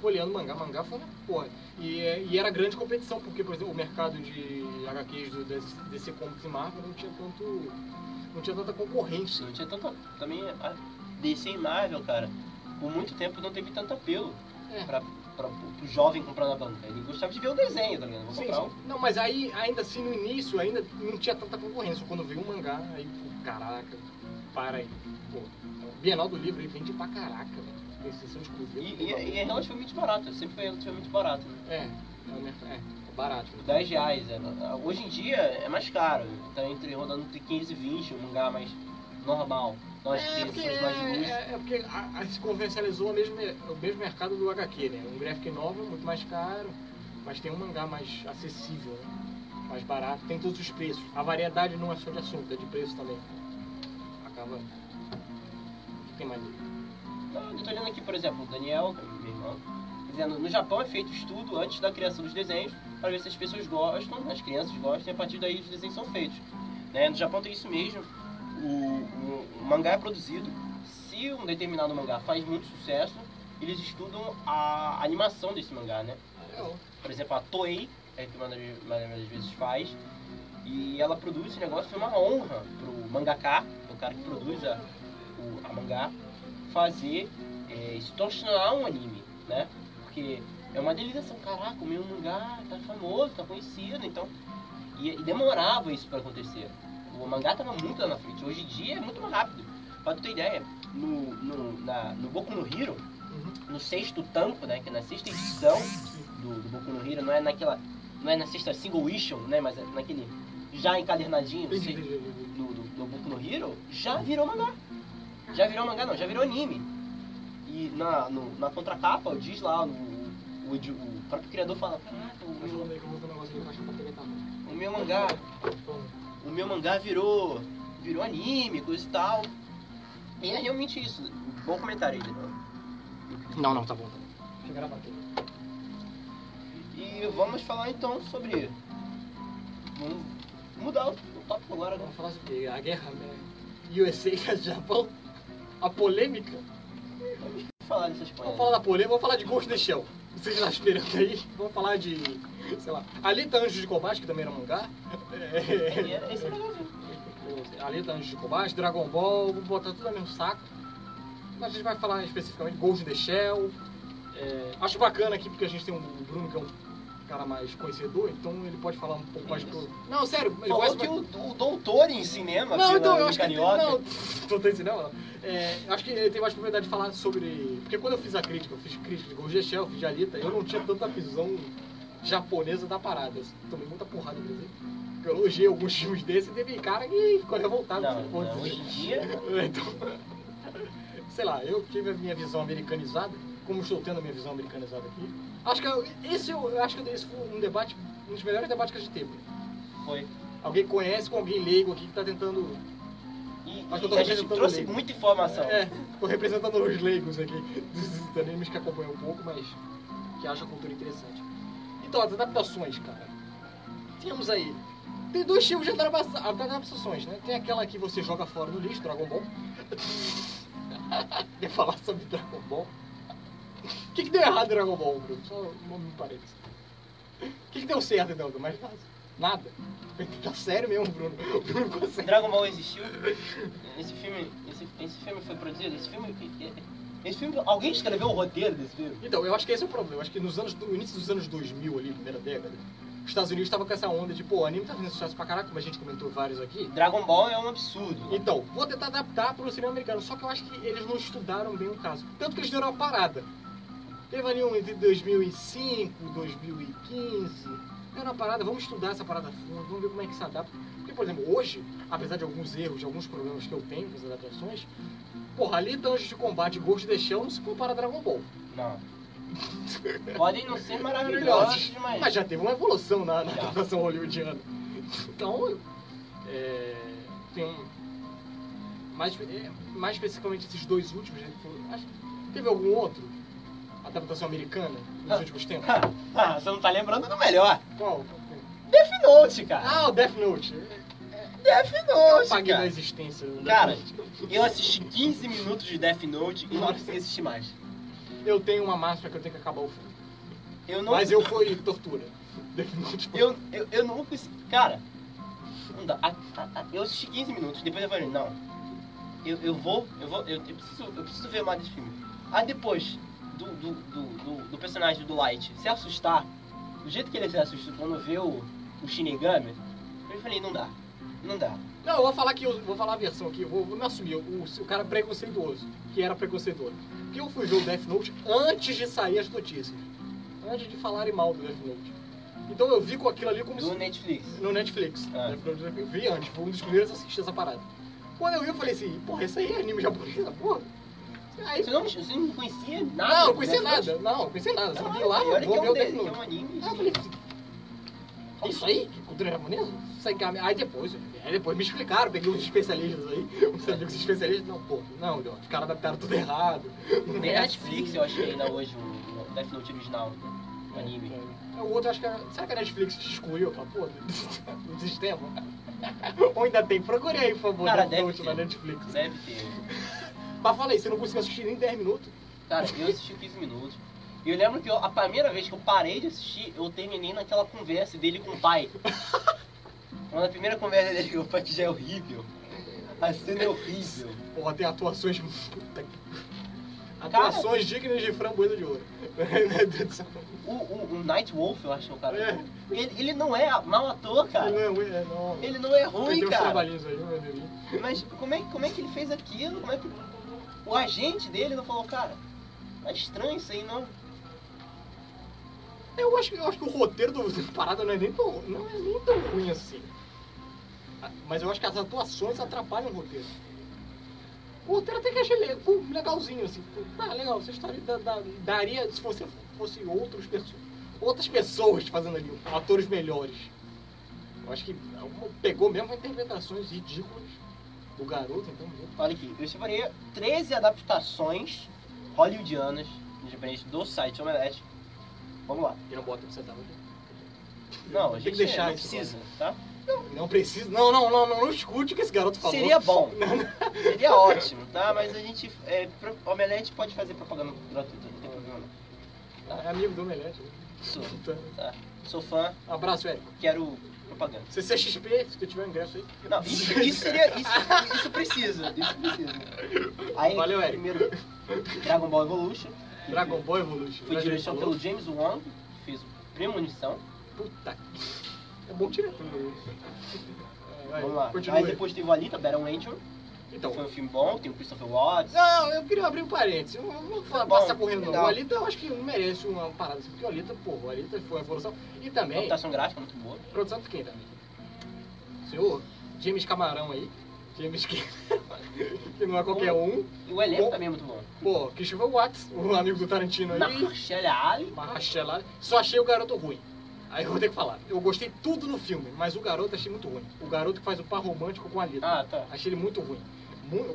Folheando mangá, mangá foi uma porra. E, e era grande competição, porque, por exemplo, o mercado de HQs do DC, Comics e Marvel não tinha tanto. não tinha tanta concorrência.
Não tinha tanta. Também a DC e Marvel, cara, por muito tempo não teve tanto apelo
É.
pra, pra, pro jovem comprar na banca. Ele gostava de ver o desenho, tá ligado? Vou
Sim, sim. Não, mas aí, ainda assim, no início, ainda não tinha tanta concorrência. Quando veio um mangá, aí, pô, caraca, para aí. Pô, Bienal do Livro aí vende pra caraca, velho.
E, e- e é relativamente barato, sempre foi relativamente barato. Né?
É, é, mercado- é, é barato.
10 reais. É, hoje em dia é mais caro. Tá entre, rodando entre 15 e 20, um mangá mais normal. Nós
É
somos mais de
é,
luz.
é, é porque a, a- se convencionalizou o mesmo, o mesmo mercado do HQ, né? Um graphic novel muito mais caro, mas tem um mangá mais acessível, né? mais barato, tem todos os preços. A variedade não é só de assunto, é de preço também. Acaba. O que tem mais? aí?
Eu tô olhando aqui, por exemplo, o Daniel, é meu irmão, dizendo, no Japão é feito estudo antes da criação dos desenhos para ver se as pessoas gostam, as crianças gostam, e a partir daí os desenhos são feitos. Né? No Japão tem isso mesmo, o, o- o mangá é produzido, se um determinado mangá faz muito sucesso, eles estudam a animação desse mangá, né? Por exemplo, a Toei, é que uma das, uma das vezes faz, e ela produz esse negócio, foi uma honra pro mangaka, o cara que produz a, o, a mangá, fazer, é, se tornar um anime, né? Porque é uma delícia, caraca, o meu mangá tá famoso, tá conhecido, então... E, e demorava isso pra acontecer. O mangá tava muito lá na frente, hoje em dia é muito mais rápido. Pra tu ter ideia, no, no, na, no Boku no Hero,
Uhum.
no sexto tampo, né, que é na sexta edição do, do Boku no Hero, não é naquela, não é na sexta single issue, né, mas é naquele já encadernadinho sei,
entendi.
do, do, do Boku no Hero, já virou mangá. Já virou mangá não, já virou anime. E na, no, na contracapa diz lá, no, o, o próprio criador fala, caraca, o meu, o meu mangá, o meu mangá virou, virou anime, coisa e tal. E é realmente isso. Bom comentário aí, né?
Não, não, tá bom, tá bom. A.
E vamos falar então sobre. Vamos mudar o o tópico agora, né?
Vamos falar sobre a guerra né? USA *laughs* e Japão. A polêmica.
Vamos falar dessas coisas.
Vamos falar da polêmica, vamos falar de Ghost in the Shell. Vocês estão esperando aí? Vamos falar de, sei lá, Alita Anjos de Combate, que também era mangá.
E era- Esse é legalzinho.
Alita Anjos de Combate, Dragon Ball, vou botar tudo no mesmo saco. Mas a gente vai falar especificamente Ghost in the Shell. É, acho bacana aqui porque a gente tem um Bruno que é um cara mais conhecedor, então ele pode falar um pouco mais pro... Não, sério, ele
Falou
gosta
que o, o doutor em cinema,
Não, então, eu acho que ele
Carioca.
Não, *laughs* não tem cinema, não. É, eu acho que ele tem mais propriedade de falar sobre. Porque quando eu fiz a crítica, eu fiz crítica de the Shell, fiz de Alita, eu não tinha tanta visão japonesa da parada. Eu tomei muita porrada, por exemplo. Eu elogiei alguns *laughs* filmes desses e teve cara que ficou revoltado
Não, não, hoje em dia. *laughs*
Então, sei lá, eu tive a minha visão americanizada, como estou tendo a minha visão americanizada aqui. Acho que eu- esse, eu, eu acho que esse foi um debate, um dos melhores debates que a gente teve.
Foi.
Alguém conhece com alguém leigo aqui que tá tentando
E,
Acho que eu tô
e a gente trouxe
leigo.
muita informação.
É, tô representando os leigos aqui, *laughs* dos animes que acompanham um pouco, mas que acham a cultura interessante. Então, as adaptações, cara. Temos aí. Tem dois tipos de adapta- adaptações, né? Tem aquela que você joga fora no lixo, Dragon Ball. *laughs* Quer falar sobre Dragon Ball? O *laughs* que, que deu errado em Dragon Ball, Bruno? Só um parece. O que, que deu certo, então? Mais nada. Nada. Tá sério mesmo, Bruno. Bruno consegue.
Dragon Ball existiu. Esse filme, esse, esse filme foi produzido. Esse filme, esse filme, alguém escreveu o roteiro desse filme?
Então, eu acho que esse é o problema. Eu acho que nos anos, no início dos anos 2000 ali, primeira década, os Estados Unidos estavam com essa onda de, pô, o anime tá fazendo sucesso pra caraca, como a gente comentou vários aqui.
Dragon Ball é um absurdo.
Então, vou tentar adaptar pro cinema americano. Só que eu acho que eles não estudaram bem o caso. Tanto que eles deram uma parada. Teve ali um entre 2005, 2015. Deram uma parada, vamos estudar essa parada fundo, vamos ver como é que se adapta. Porque, por exemplo, hoje, apesar de alguns erros, de alguns problemas que eu tenho com as adaptações, porra, ali Anjos de Combate e Ghost the Shell não se compara a Dragon Ball.
Não. *laughs* Podem não ser maravilhosos, mas.
Mas já teve uma evolução na, na adaptação hollywoodiana. Então, é, tem um. Mais, é, mais especificamente esses dois últimos, né, teve algum outro? Adaptação americana nos
Ah.
últimos tempos? *laughs*
Ah, você não tá lembrando do melhor.
Qual?
Death Note, cara.
Ah, o Death Note.
Death
Eu
Note,
paguei na
cara.
existência. o Death
Cara,
Note.
eu assisti 15 minutos de Death Note e não consegui assistir mais.
Eu tenho uma máxima que eu tenho que acabar o filme.
Eu não.
Mas eu fui tortura. *laughs* Death Note foi-
Eu, eu, eu não consegui. Cara, não dá. A- a- a- eu assisti 15 minutos, depois eu falei, não. Eu, eu vou, eu vou, eu, eu preciso, eu preciso ver mais desse filme. Aí depois do, do, do, do, personagem do Light se assustar, do jeito que ele se assusta quando vê o, o Shinigami, eu falei, não dá. Não dá.
Não, eu vou falar aqui, eu vou falar a versão aqui, vou, vou me assumir, o, o cara preconceituoso, que era preconceituoso. Porque eu fui ver o Death Note antes de sair as notícias. Antes de falarem mal do Death Note. Então eu vi com aquilo ali como
Do
se...
Netflix.
No Netflix.
Ah.
Eu vi antes, foi um dos primeiros a assistir essa parada. Quando eu vi, eu falei assim, porra, isso aí é anime japonês, porra. Aí,
Você não, você não conhecia nada?
não,
do
conhecia nada, não, não conhecia nada. Só vi lá,
E
vou
é
ver o Death
de- que é.
Aí eu falei isso aí? Que cultura japonesa? Isso aí, depois, aí depois me explicaram, peguei uns especialistas aí, uns amigos especialistas, não, pô, não, Leon, os caras adaptaram tudo errado.
Tem
é
Netflix,
assim.
eu que ainda hoje, o, Death Note original, o anime.
É, o outro, acho que. é- Será que a Netflix te excluiu aquela porra *laughs* do, sistema? Ou ainda tem? Procure aí, por favor,
Cara,
Death Note na Netflix.
Deve ter.
Mas fala aí, você não conseguiu assistir nem 10 minutos?
Cara, eu assisti 15 minutos. E eu lembro que eu- a primeira vez que eu parei de assistir, eu terminei naquela conversa dele com o pai. *laughs* Quando a primeira conversa dele com o pai que já é horrível. A cena é horrível.
Porra, tem atuações. Puta Atuações dignas de framboesa de ouro. *laughs*
O, o, o Night Wolf, eu acho é o cara.
É.
Ele, ele não é mau ator, cara.
Não, é, não.
Ele não é ruim, cara.
aí, Deus.
Mas como é, como é que ele fez aquilo? Como é que o agente dele não falou, cara, tá estranho isso aí, não?
Eu acho, que- eu acho que o roteiro do parada não é nem tão, não é nem tão ruim assim. Ah, Mas eu acho que as atuações atrapalham o roteiro. O roteiro até que achei legalzinho, assim. Tá, legal, essa história da- da- daria se fosse, fosse outros outras pessoas fazendo ali, atores melhores. Eu acho que alguma- pegou mesmo interpretações ridículas do garoto, então. né?
Olha aqui, eu separei 13 adaptações hollywoodianas, independente do site Omelete. Vamos lá.
E não bota pra você dar muito.
Não, a
Tem
gente
que deixar
não
isso,
precisa, tá?
Não precisa. Não, não, não, não, não escute o que esse garoto falou.
Seria bom. *laughs*
Não, não.
Seria ótimo, tá? Mas a gente. É, pro- Omelete pode fazer propaganda gratuita, não tem problema. não.
É amigo do Omelete.
Sou,
Então,
tá? Sou fã,
Abraço, Érico.
quero propaganda.
CCXP, se tu tiver um ingresso aí.
Não, isso, isso seria. Isso, isso precisa. Isso precisa. Aí,
Valeu, Eric.
primeiro, Dragon Ball Evolution. que
Dragon Ball Evolution.
Foi direção pelo James Wong, que fez o Premonição.
Puta. É bom diretor. Vai,
Vamos lá.
Continua
aí. depois teve o Alita, Battle Angel.
Então.
Foi um filme bom, tem o Christopher Watts.
Não, eu queria abrir um parênteses. Eu não vou
Tá
passar correndo, não.
legal.
O Alita eu acho que não merece uma parada assim, porque o Alita, pô, o Alita foi uma evolução. E também,
Computação gráfica muito boa.
produção de quem também? Senhor James Camarão aí. James que, *laughs* que não é qualquer um.
E o elenco também é muito bom.
Pô, Christopher Watts, o amigo do Tarantino aí.
Marcella Ali.
Marcela. Só achei o garoto ruim. Aí eu vou ter que falar. Eu gostei tudo no filme, mas o garoto achei muito ruim. O garoto que faz o par romântico com a Lita.
Ah, tá.
Achei ele muito ruim.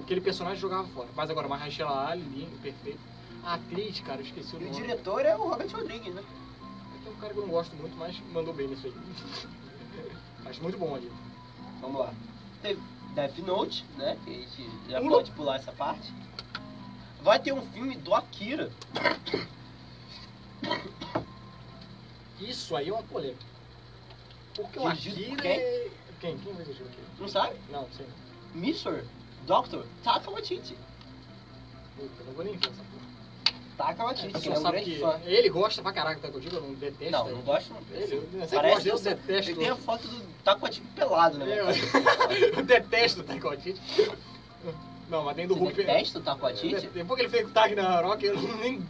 Aquele personagem jogava fora. Mas agora, Marcela Ali, lindo, perfeito. A atriz, cara, eu esqueci o
E o
nome.
diretor é o Robert Rodrigues, né?
É um cara que eu não gosto muito, mas mandou bem nisso aí. *laughs* Acho muito bom ali.
Vamos lá. Teve Death Note, né? Que a gente já
Pula.
pode pular essa parte. Vai ter um filme do Akira.
Isso aí é uma polêmica. Porque o Akira
quem?
é... Quem? Quem vai dirigir o Akira?
Não sabe?
Não, sei.
Mr. Dr. Taka Waititi.
Puta, não vou nem ver essa porra.
Taka Waititi, que
Só
é um grande
que
fã.
ele gosta pra caraca da Godiva, eu não detesto.
Não,
ele.
não gosto.
Ele, você
parece
gosta, eu
que eu-
detesto.
Ele tem a foto do Waititi pelado, né?
Eu, *laughs* eu detesto o Taika Waititi. Não, mas tem do
Você
Hulk...
detesta o Taka Waititi?
Depois que ele fez o tag na Rock, eu nem...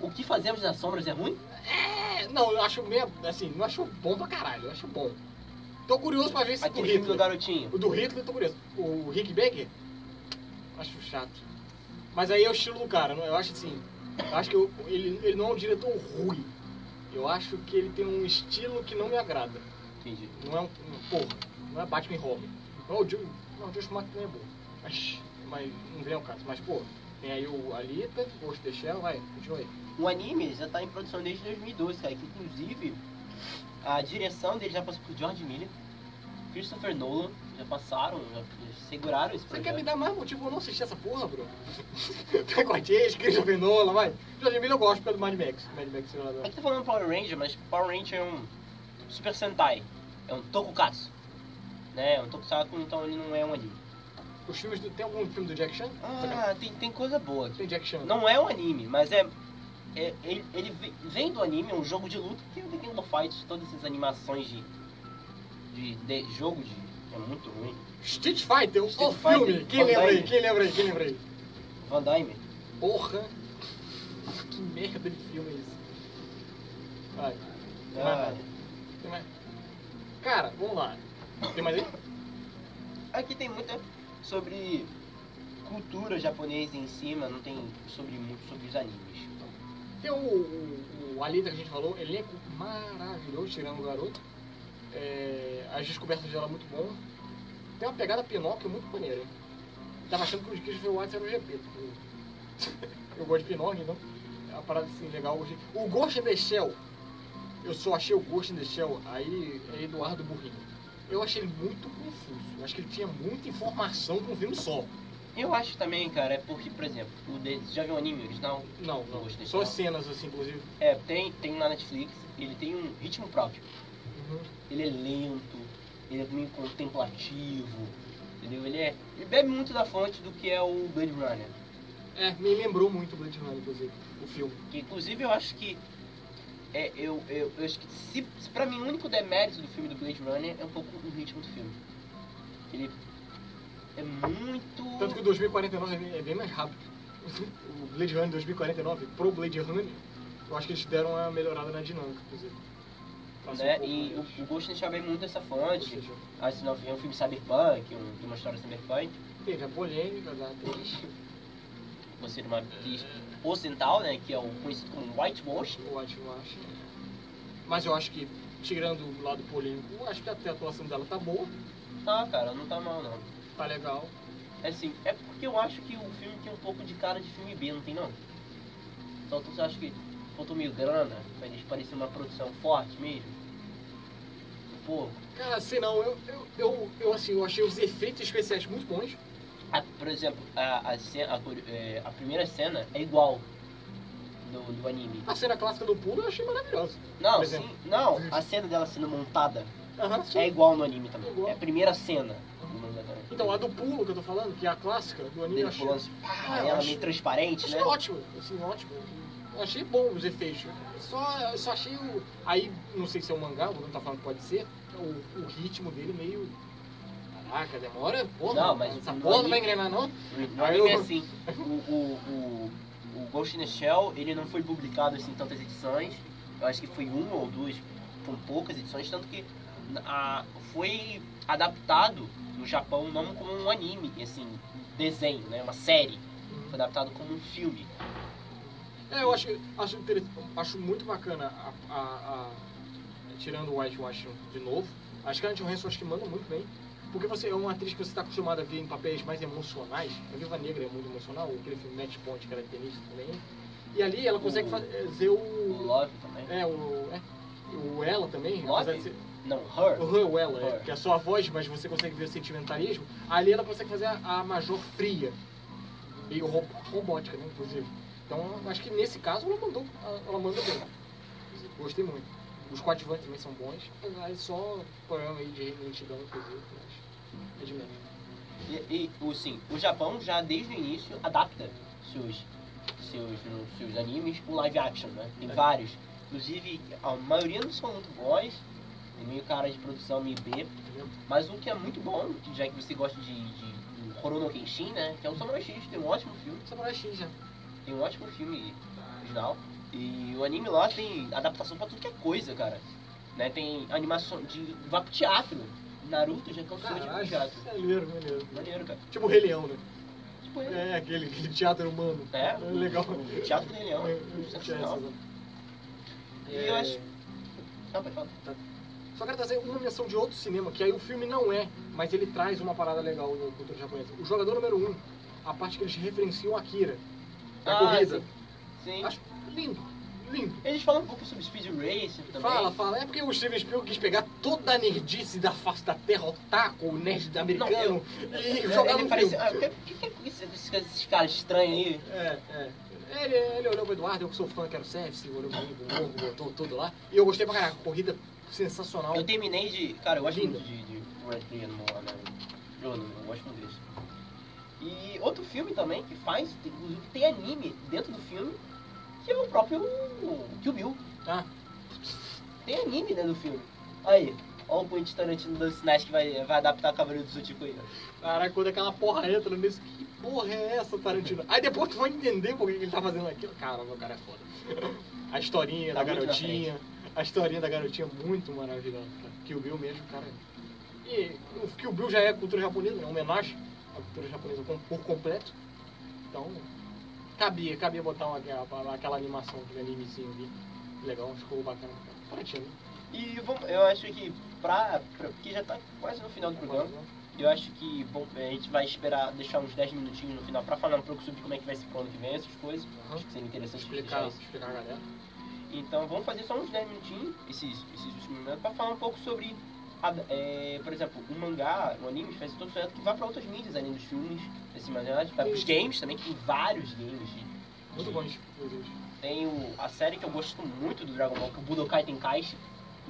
O que fazemos nas sombras é ruim?
É, não, eu acho meio... Assim, não acho bom pra caralho, eu acho bom. Tô curioso pra ver esse do
Aquele filme do
Hitler.
garotinho.
O do Hitler, tô curioso. O Rick Baker, acho chato. Mas aí é o estilo do cara, não- eu acho assim... Eu acho que eu- ele, ele não é um diretor ruim. Eu acho que ele tem um estilo que não me agrada.
Entendi.
Não é um. Porra, não é Batman e Robin. Não, o Joe. Não, o Joe Schumacher também é bom. Mas. Mas não vem ao caso. Mas, pô, tem aí o Alita, o Ghost the Shell, vai, continua aí.
O anime já tá em produção desde 2012, cara. Que inclusive a direção dele já passou por George Miller, Christopher Nolan, já passaram, já, já seguraram esse
Você
projeto.
quer me dar mais motivo pra não assistir essa porra, bro? *laughs* Chase, Christopher Nolan, vai. George Miller eu gosto pelo Mad Max. Mad Max Simulador.
É que tá falando Power Ranger, mas Power Ranger é um Super Sentai, é um Tokukatsu. Né? É um Tokusatsu, então ele não é um anime.
Os filmes do. Tem algum filme do Jack Chan?
Ah, tem, tem coisa boa aqui.
Tem Jack Chan.
Não é um anime, mas é. É- ele, ele ve- vem do anime, é um jogo de luta, que é o The King of Fighters, todas essas animações de, de, de jogo de É muito ruim.
Street Fighter, o
Street
filme.
Fighter,
Quem
Van
lembra aí? Quem lembra aí? Quem lembra aí?
Van Damme.
Porra. Que merda de filme é esse? Vai. Tem mais
Ah,
nada. Tem mais. Cara, vamos lá. Tem mais aí?
aqui tem muita sobre cultura japonesa em cima, não tem sobre muito sobre os animes.
Tem o, o, o Alita que a gente falou, elenco maravilhoso, tirando o garoto. É, as descobertas dela muito bom. Tem uma pegada Pinóquio muito maneira. Tava achando que o Christopher Watts era o GP. *laughs* Eu gosto de Pinóquio, então é uma parada assim legal. gostei. O Ghost in the Shell, eu só achei o Ghost in the Shell, aí é Eduardo Burrinho. Eu achei ele muito confuso. Eu acho que ele tinha muita informação com um filme só.
Eu acho também, cara, é porque, por exemplo, o de, você já viu o anime original?
Não, não.
The
Só cenas assim, inclusive.
É, tem, tem na Netflix, ele tem um ritmo próprio.
Uhum.
Ele é lento, ele é meio contemplativo, entendeu? Ele é. Ele bebe muito da fonte do que é o Blade Runner.
É, me lembrou muito Blade Runner, inclusive, o filme.
Que, inclusive eu acho que. É, eu, eu, eu acho que se, se pra mim o único demérito do filme do Blade Runner é um pouco o ritmo do filme. Ele é muito.
Tanto que o 2049 é bem, é bem mais rápido. O Blade Runner 2049 pro Blade Runner, eu acho que eles deram uma melhorada na dinâmica, inclusive.
Né?
um
E
mais.
o, o Ghost Shell vem muito dessa
Ou
fonte. Assim, não, é um filme cyberpunk, um, de uma história cyberpunk.
teve a polêmica da atriz,
Você uma atriz ocidental, né? Que é o conhecido como whitewash.
o White Wash. Mas eu acho que, tirando o lado polêmico, eu acho que até a atuação dela tá boa,
Tá, cara, não tá mal não.
Tá legal.
É assim, é porque eu acho que o filme tem um pouco de cara de filme B, não tem não? Então você acha que faltou meio grana pra eles parecer uma produção forte mesmo? Um pouco.
Cara, sei não, eu, eu, eu, eu, assim, eu achei os efeitos especiais muito bons.
A- por exemplo, a, a, cena- a é, a primeira cena é igual do, do anime.
A cena clássica do pulo eu achei maravilhosa.
Não, sim, não, a cena dela sendo montada
sim.
é igual no anime também.
Igual.
É a primeira cena.
Então, a do pulo que eu tô falando, que é a clássica do anime, eu achei, Ah, eu
ela
acho-
meio transparente,
achei
né?
ótimo, assim, ótimo. Eu achei bom os efeitos. Só, eu só achei o. Aí, não sei se é o mangá, o Bruno tá falando que pode ser, o, o ritmo dele meio. Caraca, demora. Porra,
Não, mas
essa porra não
anime-
vai engrenar, não?
No
Aí
é assim, o, o, o, o Ghost in the Shell, ele não foi publicado assim, em tantas edições, eu acho que foi uma ou duas, com poucas edições, tanto que a, foi adaptado no Japão não como um anime, assim, desenho, né, uma série, foi adaptado como um filme.
É, eu acho, acho, acho muito bacana a, a- a- tirando o Whitewash de novo. A Scarlett Johansson acho que manda muito bem. Porque você é uma atriz que você está acostumado a ver em papéis mais emocionais. A Viva Negra é muito emocional, aquele filme Match Point, que ela é tenista também. E ali ela consegue
O-
fazer
O
o.
Love também.
É, o. É, o ela também.
Love? Não, Her.
o her, ela, é,
Her.
que é só a voz, mas você consegue ver o sentimentalismo. Ali ela consegue fazer a, a Major fria. Meio ro- robótica, né, inclusive. Então, acho que nesse caso ela mandou, ela manda bem. Gostei muito. Os coadjuvantes também são bons, mas só problema aí de lentidão, inclusive, mas é de menos.
E, e o, sim, o Japão já desde o início adapta seus, seus, seus animes com live action, né? Tem
É.
vários. Inclusive, a maioria não são muito bons, meio cara de produção meio B, mas um que é muito bom, já que você gosta de, de, do Horono Kenshin, né? Que é o Samurai X, tem um ótimo filme,
Samurai X já.
tem um ótimo filme original. E o anime lá tem adaptação pra tudo que é coisa, cara. Né? Tem animação de. vai pro teatro. Naruto já cansou de ir pro
Caralho,
teatro.
maneiro, maneiro.
Maneiro, cara.
Tipo o Rei Leão, né?
Tipo, é.
É, aquele, aquele teatro humano.
É,
legal.
O Teatro do Rei Leão.
É,
Sensacional.
é,
E eu acho. Não, pode falar.
Só quero trazer uma menção de outro cinema, que aí o filme não é, mas ele traz uma parada legal na cultura japonesa. O jogador número 1, um, a parte que eles referenciam Akira. A
Ah,
corrida.
Sim. Sim.
Acho lindo, lindo.
Eles falam um pouco sobre Speed Racer também.
Fala, fala. É porque o Steven Spielberg quis pegar toda a nerdice da face da terra, o taco, o nerd americano, e
Ele-
jogar
ele
no
parece.
filme.
Ah, o que, que, que é isso? esses, esses caras estranhos aí?
É, é. Ele, ele olhou pro Eduardo, eu que sou fã, quero service, olhou mim, pro morro, botou tudo lá. E eu gostei pra caraca, corrida sensacional.
Eu terminei de. Cara, eu gosto
Lindo.
muito de, de Red Dead no né? Bruno, eu gosto muito disso. E outro filme também que faz, inclusive tem anime dentro do filme, que é o próprio Kill Bill.
Ah,
Tem anime dentro do filme. Aí, Olha o Quentin Tarantino dando sinais que vai, vai adaptar Cavaleiro do Zodíaco aí.
Caraca, quando aquela porra entra nesse. Que porra é essa, Tarantino? Aí depois tu vai entender por que ele tá fazendo aquilo. Caramba, o cara é foda. *laughs* A historinha
Tá
da garotinha. A historinha da garotinha é muito maravilhosa, cara. Kill Bill mesmo, cara. E o Kill Bill já é cultura japonesa, né? Homenagem à cultura japonesa por completo. Então, cabia, cabia botar uma, aquela, aquela animação, aquele animezinho ali. Legal, ficou bacana. Tarantino.
E vamos, eu acho que pra, pra. Porque já tá quase no final do programa. Eu acho que bom, a gente vai esperar deixar uns 10 minutinhos no final pra falar um pouco sobre como é que vai ser pro ano que vem, essas coisas.
Aham.
Acho que seria interessante
Explicar, explicar a galera.
Então vamos fazer só uns 10 minutinhos, esses, esses últimos minutos, pra falar um pouco sobre, a- é, por exemplo, o mangá, o anime, faz todo certo que vai pra outras mídias, além dos filmes, mas vai pros
Isso.
games também, que tem vários games. de-
Muito
de-
bom, inclusive.
Tem o, a série que eu gosto muito do Dragon Ball, que é o Budokai Tenkaichi.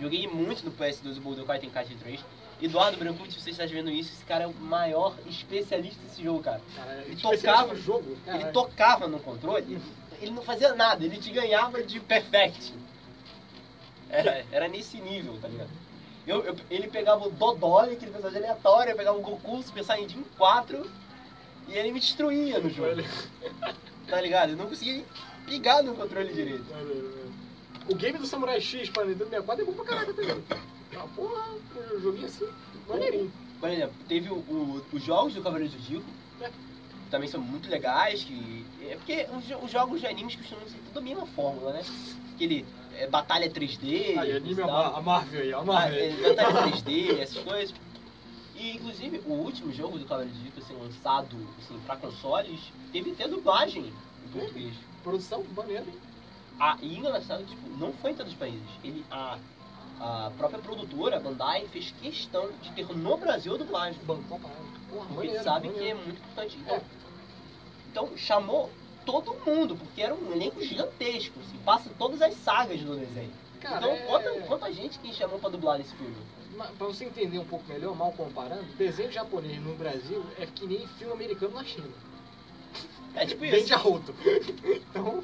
Joguei muito no PS2 o Budokai Tenkaichi 3. Eduardo Brancucci, se você está vendo isso, esse cara é o maior especialista desse jogo, cara.
Cara,
Ele tocava-
no jogo.
Ele
Caralho.
tocava no controle, *laughs* ele não fazia nada, ele te ganhava de perfect. Era, era nesse nível, tá ligado? Eu, eu- ele pegava o Dodói, aquele personagem aleatório, eu pegava o Goku, Super Saiyajin 4, e ele me destruía no jogo, tá ligado? Eu não conseguia ligar no controle direito.
O game do Samurai X para Nintendo 64 é bom pra caraca também. Ah, porra, um joguinho assim, maneirinho.
Por exemplo, teve o- o- os jogos do Cavaleiro do Zodíaco,
É.
também são muito legais, que... É porque os, os jogos de animes costumam ser tudo a mesma fórmula, né? Aquele é, batalha 3D,
Aí, anime
e
a, a Marvel aí, a
Ah,
Marvel
é, batalha 3D, essas coisas. E, inclusive, o último jogo do Cavaleiro do Zodíaco, assim, lançado assim, pra consoles, teve até dublagem em português.
Produção, maneiro.
Ah, e engraçado, tipo, não foi em todos os países. Ele, a, a própria produtora, a Bandai, fez questão de ter no Brasil a dublagem.
Parada. Porra,
Porque
maneiro.
ele sabe que é muito importante. Então,
É.
então chamou todo mundo, porque era um elenco gigantesco. Assim, passa todas as sagas do desenho.
Cara,
então,
é-
quanta, quanta gente que chamou pra dublar nesse filme?
Pra você entender um pouco melhor, mal comparando, desenho japonês no Brasil é que nem filme americano na China.
É tipo
Vende
isso.
a roto. *laughs* Então,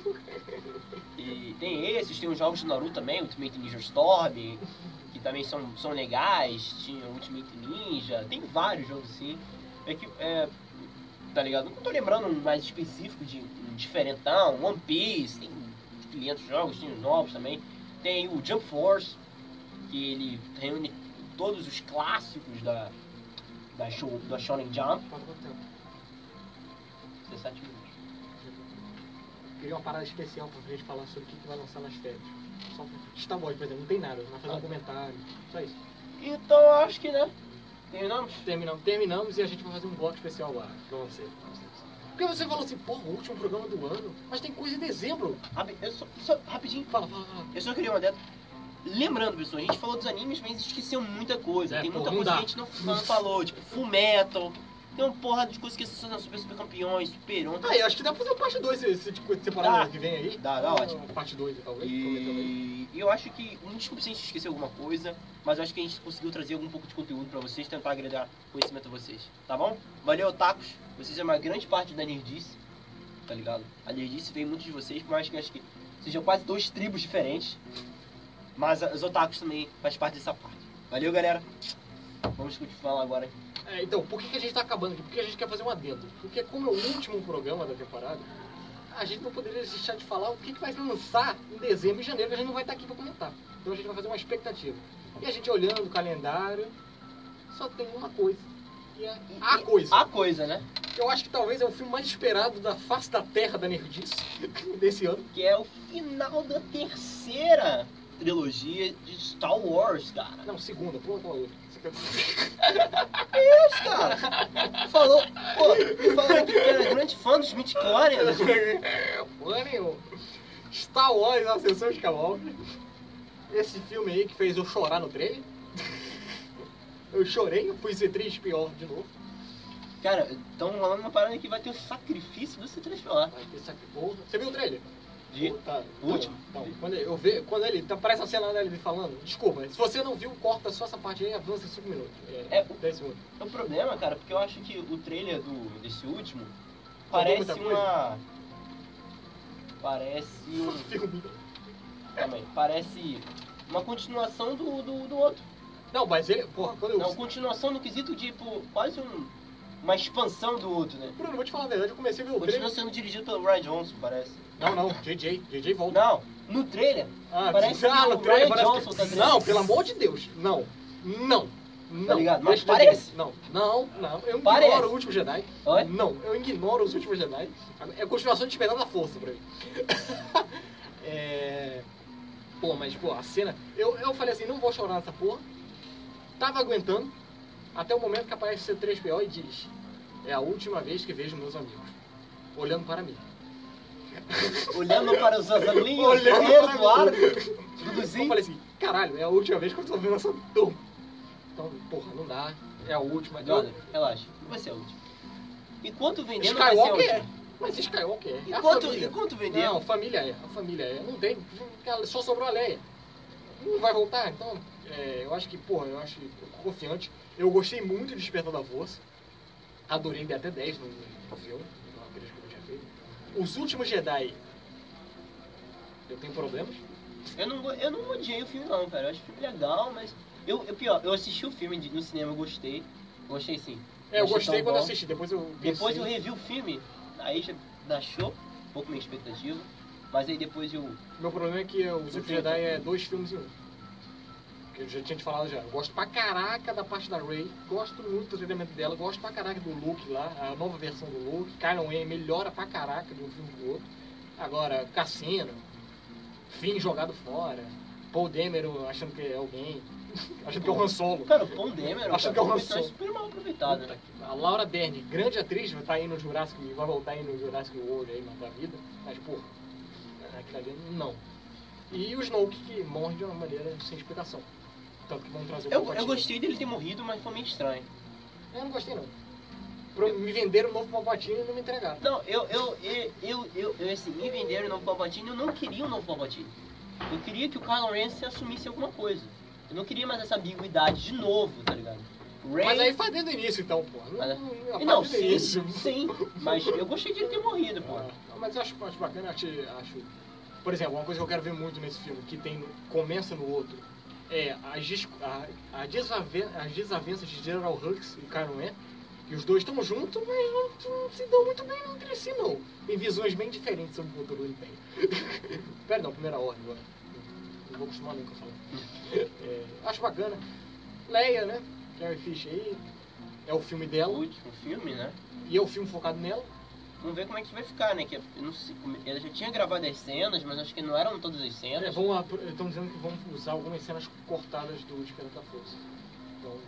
E tem esses, tem os jogos do Naruto também, Ultimate Ninja Storm, que também são, são legais, tinha Ultimate Ninja, tem vários jogos assim. É que, é, tá ligado? Não tô lembrando mais específico de um diferentão, One Piece, tem uns 500 jogos, tem os novos também. Tem o Jump Force, que ele reúne todos os clássicos da, da, show, da Shonen Jump.
Quanto tempo?
17 minutos.
Queria uma parada especial pra gente falar sobre o que, que vai lançar nas férias. Só pra... Star Wars, por exemplo, não tem nada, vai fazer
Ah.
um comentário. Só isso.
Então eu acho que, né? Terminamos?
Terminamos, terminamos e a gente vai fazer um bloco especial lá pra você. Porque você falou assim, porra, o último programa do ano, mas tem coisa em dezembro.
Rapi- eu só- só- rapidinho,
Fala, fala, fala.
Eu só queria uma dentro. Lembrando, pessoal, a gente falou dos animes, mas esqueceu muita coisa.
É,
tem
pô,
muita coisa
dá.
que a gente não, não falou, tipo Full Metal. Tem uma porra de coisas que são super, super campeões, super 1.
Ah, eu acho que dá pra fazer uma parte 2 esse tipo de
Dá.
que vem aí.
Dá, dá, ótimo.
Parte 2, talvez.
E eu acho que, um desculpa se a gente esqueceu alguma coisa, mas eu acho que a gente conseguiu trazer algum pouco de conteúdo pra vocês, tentar agregar conhecimento a vocês, tá bom? Valeu, otakus, vocês é uma grande parte da nerdice, tá ligado? A nerdice veio muitos de vocês, por mais que acho que sejam quase dois tribos diferentes, mas os otakus também faz parte dessa parte. Valeu, galera. Vamos continuar agora.
É, então, por que, que a gente tá acabando aqui? Porque a gente quer fazer um adendo. Porque como é o último programa da temporada, a gente não poderia deixar de falar o que, que vai lançar em dezembro e janeiro, que a gente não vai estar aqui pra comentar. Então a gente vai fazer uma expectativa. E a gente olhando o calendário, só tem uma coisa. E é a coisa.
A coisa, né?
Eu acho que talvez é o filme mais esperado da face da terra da Nerdice *laughs* desse ano.
Que é o final da terceira trilogia de Star Wars, cara.
Não, segunda, pronto, outra.
Isso, cara. Falou, pô, falou que era grande fã dos Midichlorians.
Porra nenhuma. Star Wars, Ascensão Skywalker. Esse filme aí que fez eu chorar no trailer. Eu chorei, eu fui ser triste pior de novo.
Cara, estão falando uma parada que vai ter o sacrifício do C3PO.
Vai ter sac- porra. Você viu o trailer?
De...
Tá,
O último?
Então, quando eu ve, quando ele. Tá, parece a cena dele falando. Desculpa, se você não viu, corta só essa parte aí e avança 5 minutos. É,
É,
10 segundos.
O problema, cara, porque eu acho que o trailer do, desse último parece
coisa?
uma. Parece *laughs* um.
Filme.
Calma aí, parece uma continuação do, do, do outro.
Não, mas ele, porra, quando eu.
Não, continuação no quesito de, tipo, quase um, uma expansão do outro, né?
Bruno, vou te falar a verdade, eu comecei a ver o
Continua
trailer.
sendo dirigido pelo Ryan Johnson, parece.
Não, não, JJ, JJ volta.
Não, no trailer.
Ah,
parece
ah,
que
no
o Ryan Johnson
que...
tá dirigindo.
Não, pelo amor de Deus, não. Não. Não.
Tá ligado? Mas parece.
Não, não, não. Eu
Parece.
ignoro o último Jedi.
Oi?
Não, eu ignoro os últimos Jedi. É a continuação de Despertar da Força pra mim. *laughs* é... Pô, mas, pô, a cena... Eu, eu falei assim, não vou chorar nessa porra. Tava aguentando. Até o momento que aparece o C3PO e diz... É a última vez que vejo meus amigos. Olhando para mim.
Olhando para os azalinhos *laughs*
Olhando
correr
para mim. Eu falei assim, caralho, é a última vez que eu tô vendo essa turma. Então, porra, não dá. É a última.
Brother, relaxa. Não vai ser a última. Enquanto vendendo, vai ser a
é.
última.
Mas Skywalker é. É
Enquanto,
família.
enquanto vendendo.
Não, família é. A família é. Não tem. Só sobrou a Leia. Não vai voltar, então. é, eu acho que, porra, eu acho eu confiante. Eu gostei muito de Despertar da Força. Adorei, dei até 10 no, no filme. Acredito que eu tinha feito. Os últimos Jedi. Eu tenho problemas.
Eu não, eu não odiei o filme não, cara. Eu acho o filme legal, mas. Eu, eu pior, eu assisti o filme no cinema, eu gostei. Gostei sim.
É, eu gostei quando
bom.
assisti. Depois eu.
Depois eu
pensei-
revi o filme, aí já baixou um pouco minha expectativa. Mas aí depois eu.
Meu problema é que os últimos. Jedi é dois filmes em um. Que eu já tinha te falado já. Eu gosto pra caraca da parte da Rey, gosto muito do treinamento dela, gosto pra caraca do Luke lá, a nova versão do Luke. Kylo Ren melhora pra caraca de um filme pro outro. Agora, Cassino, Finn jogado fora, Paul Dameron achando que é alguém, *laughs* achando que é o Han Solo.
Cara, o Paul Dameron
Acho
cara,
que é o Han
história
Solo.
super mal aproveitada, né?
A Laura Dern, grande atriz, vai estar aí no Jurassic, vai voltar aí no Jurassic World aí na vida, mas porra, aquilo ali não. E o Snoke que morre de uma maneira sem explicação. Tanto que vão trazer o
Eu,
Palpatine.
eu gostei dele ter morrido, mas foi meio estranho.
Eu não gostei não. Pro- Me venderam o novo Palpatine e não me entregaram.
Não, eu, eu, eu, eu, eu, eu assim, me venderam o novo Palpatine, eu não queria o novo Palpatine. Eu queria que o Kylo Ren se assumisse alguma coisa. Eu não queria mais essa ambiguidade de novo, tá ligado? Rey...
Mas aí faz desde o início então, pô. Não,
Mas-
não,
Não, sim,
início.
sim, mas eu gostei de ele ter morrido, pô.
Ah, mas eu acho, acho bacana, acho, acho. Por exemplo, uma coisa que eu quero ver muito nesse filme, que tem começa no outro, é as, a, a desaven- as desavenças de General Hux e Ren. E os dois estão juntos, mas não, não se dão muito bem entre si, não. Tem visões bem diferentes sobre o futuro do Império. *laughs* Pera, não, primeira ordem agora. Não vou acostumar nem com falo. É, acho bacana. Leia, né? Carrie Fisher aí. É o filme
O
dela.
último filme, né?
E é o filme focado nela.
Vamos ver como é que vai ficar, né? Que eu não sei, como- ela já tinha gravado as cenas, mas acho que não eram todas as
É,
cenas.
vão estão dizendo que vão usar algumas cenas cortadas do Despertar da Força. Então,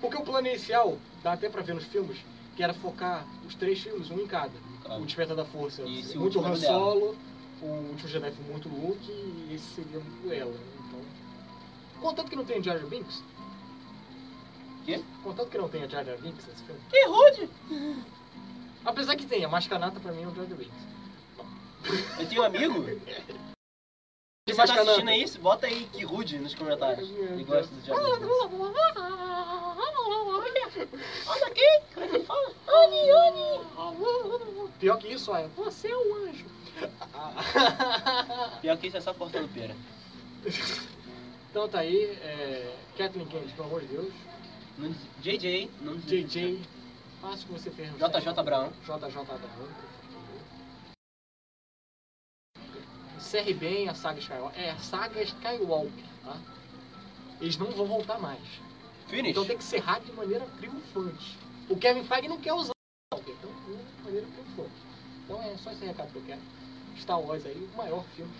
porque o plano inicial, dá até pra ver nos filmes, que era focar os três filmes, um em cada.
Claro.
O Despertar da Força,
E
muito Han
dela.
Solo, o último Jedi foi muito Luke, e esse seria muito ela. Então, contanto que não tem Jar Jar Binks.
Quê?
Contanto que não tenha Jar Jar Binks nesse filme.
Que rude!
Apesar que tenha, Mascanata pra mim é o Jar Binks.
Eu tenho um amigo.
De
Você tá
Mascanata.
assistindo isso? Bota aí que rude nos comentários. Ele gosta do. Olha aqui! Como é que ele fala? Oni, Oni!
Pior que isso, olha, você é um anjo. *laughs*
Pior que isso é só cortando pera.
Então tá aí, é, Kathleen Kennedy, pelo amor de Deus.
JJ, Nunes-
JJ, faça o que você fez no
JJ. Brown.
JJ Brown. Encerre bem a saga Skywalker. É, a saga Skywalker, tá? Eles não vão voltar mais.
Finish.
Então tem que encerrar de maneira triunfante. O Kevin Feige não quer usar o Skywalker, então de maneira triunfante. Então é só esse recado que eu quero. Star Wars aí, o maior filme.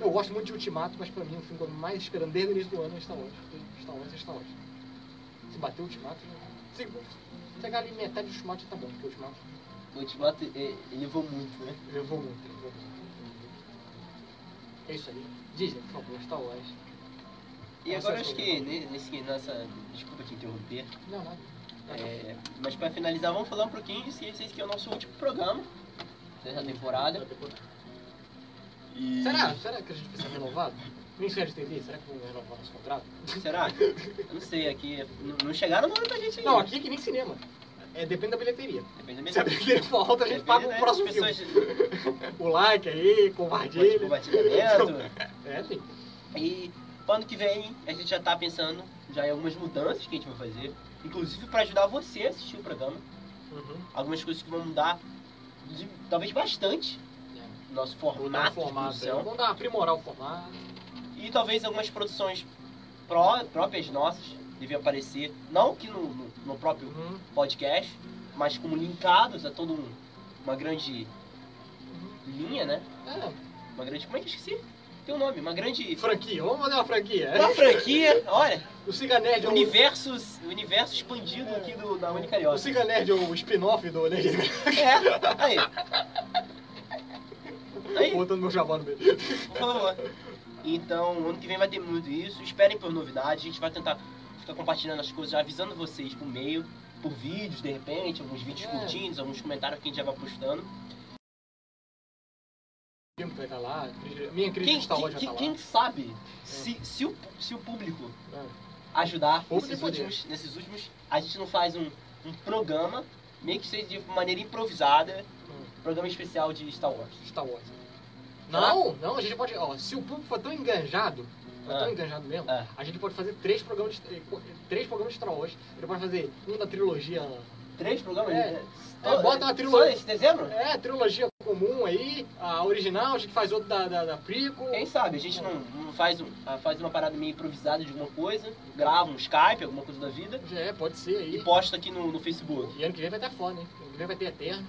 Eu gosto muito de Ultimato, mas pra mim o filme que eu mais esperando desde o início do ano é Star Wars. Star Wars é Star Wars. Se bater o Ultimato, já... se chegar ali metade do Ultimato já tá bom, porque o Ultimato
O Ultimato, eh, ele voou muito, né?
levou muito, levou muito. É isso aí. Disney, por favor, Star Wars.
E
Nossa,
agora acho que ne- nesse, nessa. Desculpa te interromper.
Não, nada.
É, mas pra finalizar, vamos falar um pouquinho se esse que é o nosso último programa dessa temporada. E...
Será? Será que a gente precisa ser renovado? Ministério de TV, será que vão renovar nosso contrato?
Será? Eu não sei, aqui. Não, não chegaram no muita gente ainda.
Não, aqui é que nem cinema. É, depende da bilheteria.
Depende da minha
Se a bilheteria for alta, a gente paga o
né,
próximo
as
filme.
pessoas-
O like aí, compartilha.
Compartilhamento. *laughs*
É, tem.
E Pro ano que vem, a gente já tá pensando já em algumas mudanças que a gente vai fazer. Inclusive pra ajudar você a assistir o programa.
Uhum.
Algumas coisas que vão mudar, de- talvez bastante, no nosso
Mudar
formato,
o formato.
produção.
Vamos dar, aprimorar o formato.
E talvez algumas produções pró- próprias nossas deviam aparecer, não aqui no, no, no próprio
Uhum.
podcast, mas como linkados a todo um, uma grande linha, né?
É,
Uma grande. Como é que eu esqueci? Tem um nome, uma grande.
franquia. Vamos fazer uma franquia.
Uma franquia, olha,
O Siga Nerd é o...
universos, universo expandido aqui do, da Única
O
Carioca.
Siga Nerd é o spin-off do Nerd.
É, aí. Aí,
Botando meu jabá no meio.
por favor. Então, ano que vem vai ter muito isso. Esperem por novidades. A gente vai tentar ficar compartilhando as coisas, avisando vocês por meio, por vídeos, de repente, alguns vídeos
É.
curtinhos, alguns comentários que a gente já vai postando.
vai estar lá. Minha crítica
Quem,
de Star Wars
quem,
já tá
quem
lá.
sabe se, se, o, se o público
É.
ajudar nesses últimos, nesses últimos, a gente não faz um, um programa, meio que seja de maneira improvisada,
Hum.
programa especial de Star Wars.
Star Wars. Não, não, a gente pode. Ó, se o público for tão enganjado,
Ah.
tão enganjado mesmo,
É.
a gente pode fazer três programas de, três programas de Wars. Ele pode fazer um da trilogia.
Três programas?
É. É, bota uma
Só
trilogia.
esse dezembro?
É, trilogia comum aí, a original, a gente faz outro da, da, da prequel.
Quem sabe? A gente não, não faz, um, ah, faz uma parada meio improvisada de alguma coisa, grava um Skype, alguma coisa da vida,
É, pode ser aí.
e posta aqui no, no Facebook.
E ano que vem vai ter foda, hein? Ano que vem vai ter Eternos.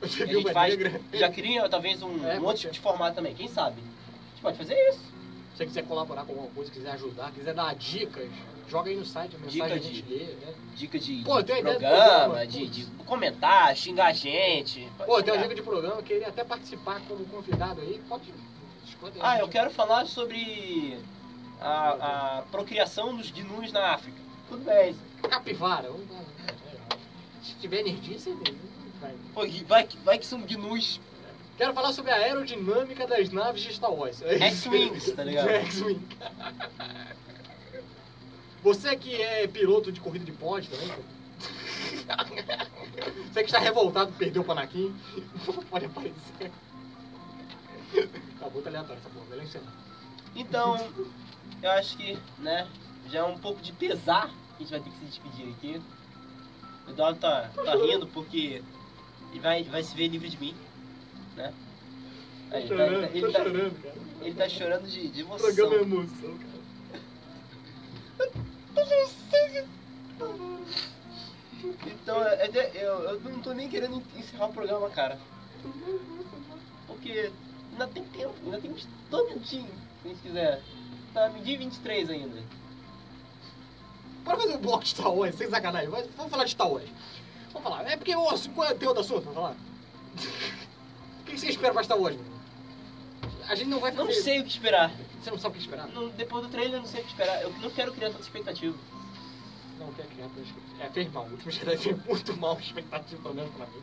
Vai ter
E a gente
Viúva
faz,
Negra.
já cria talvez um,
É,
um outro tipo de formato também, quem sabe? A gente pode fazer isso.
Se você quiser colaborar com alguma coisa, quiser ajudar, quiser dar dicas, joga aí no site, a mensagem
Dica
a gente
de-
lê, né?
Dica de,
Pô,
de
uma
programa, de, de comentar, xingar a gente.
Pô, tem uma
xingar.
dica de programa, queria até participar como convidado aí, pode... aí,
Ah,
gente.
eu quero falar sobre a, a procriação dos gnus na África. Tudo bem.
Capivara. vamos lá. Se tiver nerdice, vai.
Pô, vai, que- vai que são gnus
Quero falar sobre a aerodinâmica das naves de Star Wars.
X-Wings, tá ligado? *laughs*
X-Wing. Você que é piloto de corrida de pod também. *laughs* Você que está revoltado, perdeu o Panaquim, *laughs* pode aparecer. Tá muito aleatório essa porra, melhor encerrar.
Então, eu acho que, né, já é um pouco de pesar que a gente vai ter que se despedir aqui. O Eduardo tá, tá rindo porque ele vai, vai se ver livre de mim, né? Aí,
Tô
ele, tá,
chorando,
ele, tá,
chorando, cara.
ele tá chorando de, de
O programa é
emoção.
emoção, cara.
Então, é- é- eu, eu não tô nem querendo encerrar o programa, cara. Porque ainda tem tempo, ainda tem todo minutinho, se a gente quiser. Tá meio-dia e 23 ainda.
Bora fazer um bloco de Star Wars, sem sacanagem. Vamos falar de Star Wars. Vamos falar. É porque, ô, qual é o teu do assunto? Vamos falar. O que você espera pra Star Wars, mano? A gente não vai fazer...
Não sei o que esperar.
Você não sabe o que esperar?
Não- depois do trailer eu não sei o que esperar. Eu não quero criar tanta expectativa.
Não quer criar tanta expectativa. É, fez mal. O último Jedi fez muito mal a expectativa, pelo menos pra mim.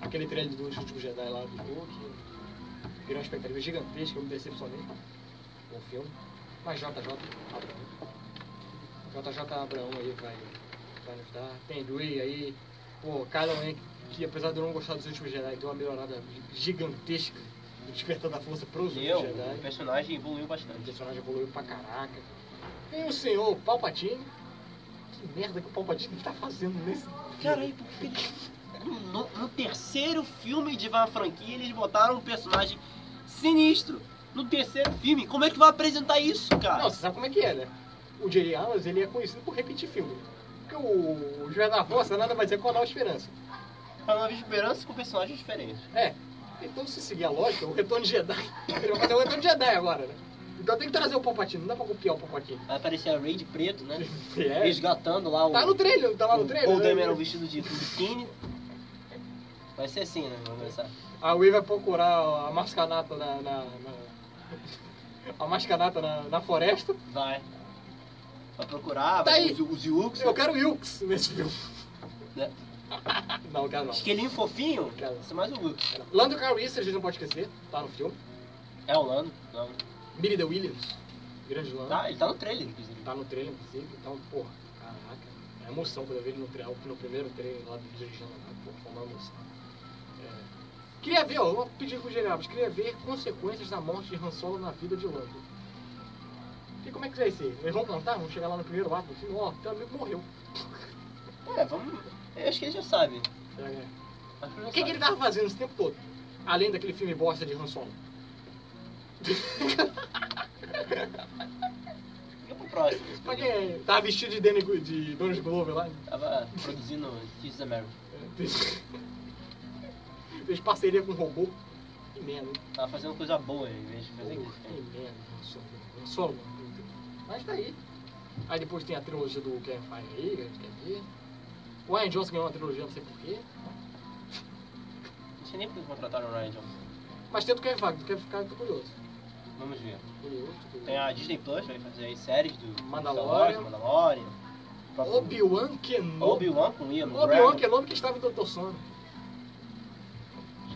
Aquele trailer do último Jedi lá do Luke. Criou uma expectativa gigantesca, eu me decepcionei com o filme. Mas JJ Abraão. JJ Abraão aí vai, nos dar. Tem Dewey aí. Pô, Kylo Ren, que apesar de eu não gostar dos últimos Jedi, deu uma melhorada gigantesca do Despertar da Força pros
Meu,
últimos
o
Jedi.
personagem evoluiu
O
bastante.
personagem evoluiu pra caraca. Tem o senhor Palpatine. Que merda que o Palpatine tá fazendo nesse.
Cara, aí, por que eles... no, no terceiro filme de uma franquia eles botaram um personagem sinistro? No terceiro filme, como é que vai apresentar isso, cara?
Não, você sabe como é que é, né? O J.J. Abrams, ele é conhecido por repetir filme. Porque o, o Despertar da Força nada mais é que uma nova esperança.
Pra Nova Esperança com personagens diferentes.
É. Então, se seguir a lógica, o Retorno de Jedi. *laughs* Ele vai fazer o Retorno de Jedi agora, né? Então tem que trazer o Palpatine, não dá pra copiar o Palpatine.
Vai aparecer a Ray de preto, né? *laughs*
É.
Resgatando lá o.
Tá no trailer, tá lá no trailer.
O
né?
Dameron vestido de biquíni. Vai ser assim, né? Vamos começar.
A Wii vai procurar a mascanata na. na, na- *laughs* a mascanata na, na floresta.
Vai. Vai procurar,
Tá aí.
os, os Yux.
Eu quero Wilkes nesse filme.
Né? *laughs*
Não, quero não.
Esquilinho fofinho,
Quero.
vai ser mais o Yux.
Lando Calrissian, a gente não pode esquecer, tá no filme.
É o Lando. Não.
Billy The Williams, grande Lando.
Tá, ele tá no trailer, inclusive.
Tá no trailer, inclusive. Então, porra, caraca. É emoção quando eu ver ele no, trailer, no primeiro trailer lá dirigindo lá. Porra, foi uma emoção. É. Queria ver, ó, eu vou pedir pro Geraldo, queria ver consequências da morte de Han Solo na vida de Lando. E como é que vai ser? Eles vão contar, vão chegar lá no primeiro ato, assim, ó, teu amigo morreu.
É, vamos. Eu acho que ele já sabe.
É, é.
Acho que ele já
O que, que ele tava fazendo esse tempo todo? Além daquele filme bosta de Han Solo. *laughs*
Fica pro próximo.
Pra quem tava vestido de, Danny, de Donald Glover lá.
Tava produzindo Kiss America.
Fez, *laughs* fez parceria com um robô. Que merda?
Tava fazendo coisa boa em vez de fazer isso.
que merda, Han Solo. Han Solo. Mas tá aí. Aí depois tem a trilogia do Kevin Feige aí, que a gente quer ver. O Ryan Johnson ganhou uma trilogia, não sei porquê.
Não sei nem porque contrataram o Ryan Johnson.
Mas tem do Kevin Feige, eu tô curioso.
Vamos ver.
Curioso, curioso.
Tem a Disney Plus, vai fazer aí séries do
Mandalorian.
Mandalorian.
Obi-Wan Kenobi.
Obi-Wan com Ian
Obi-Wan. Kenobi que estava em Doutor Sono.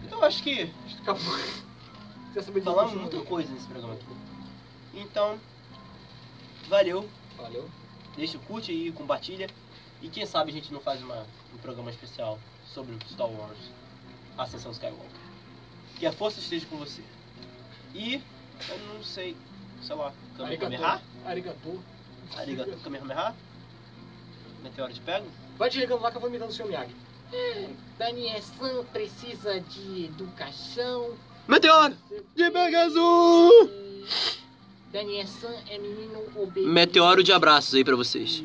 Então acho que
Acabou. *laughs* Quer
falamos muita coisa nesse programa aqui. Então, valeu.
Valeu.
Deixa, curte aí, compartilha. E quem sabe a gente não faz uma, um programa especial sobre o Star Wars, Ascensão Skywalker. Que a força esteja com você. E, eu não sei, sei lá, Kamehameha?
Arigato.
Arigato Kamehameha? Meteoro de pego?
Vai desligando lá que eu vou imitando o seu Miyagi.
Danielson precisa de educação.
Meteoro de
é menino obeso.
Meteoro de abraços aí pra vocês.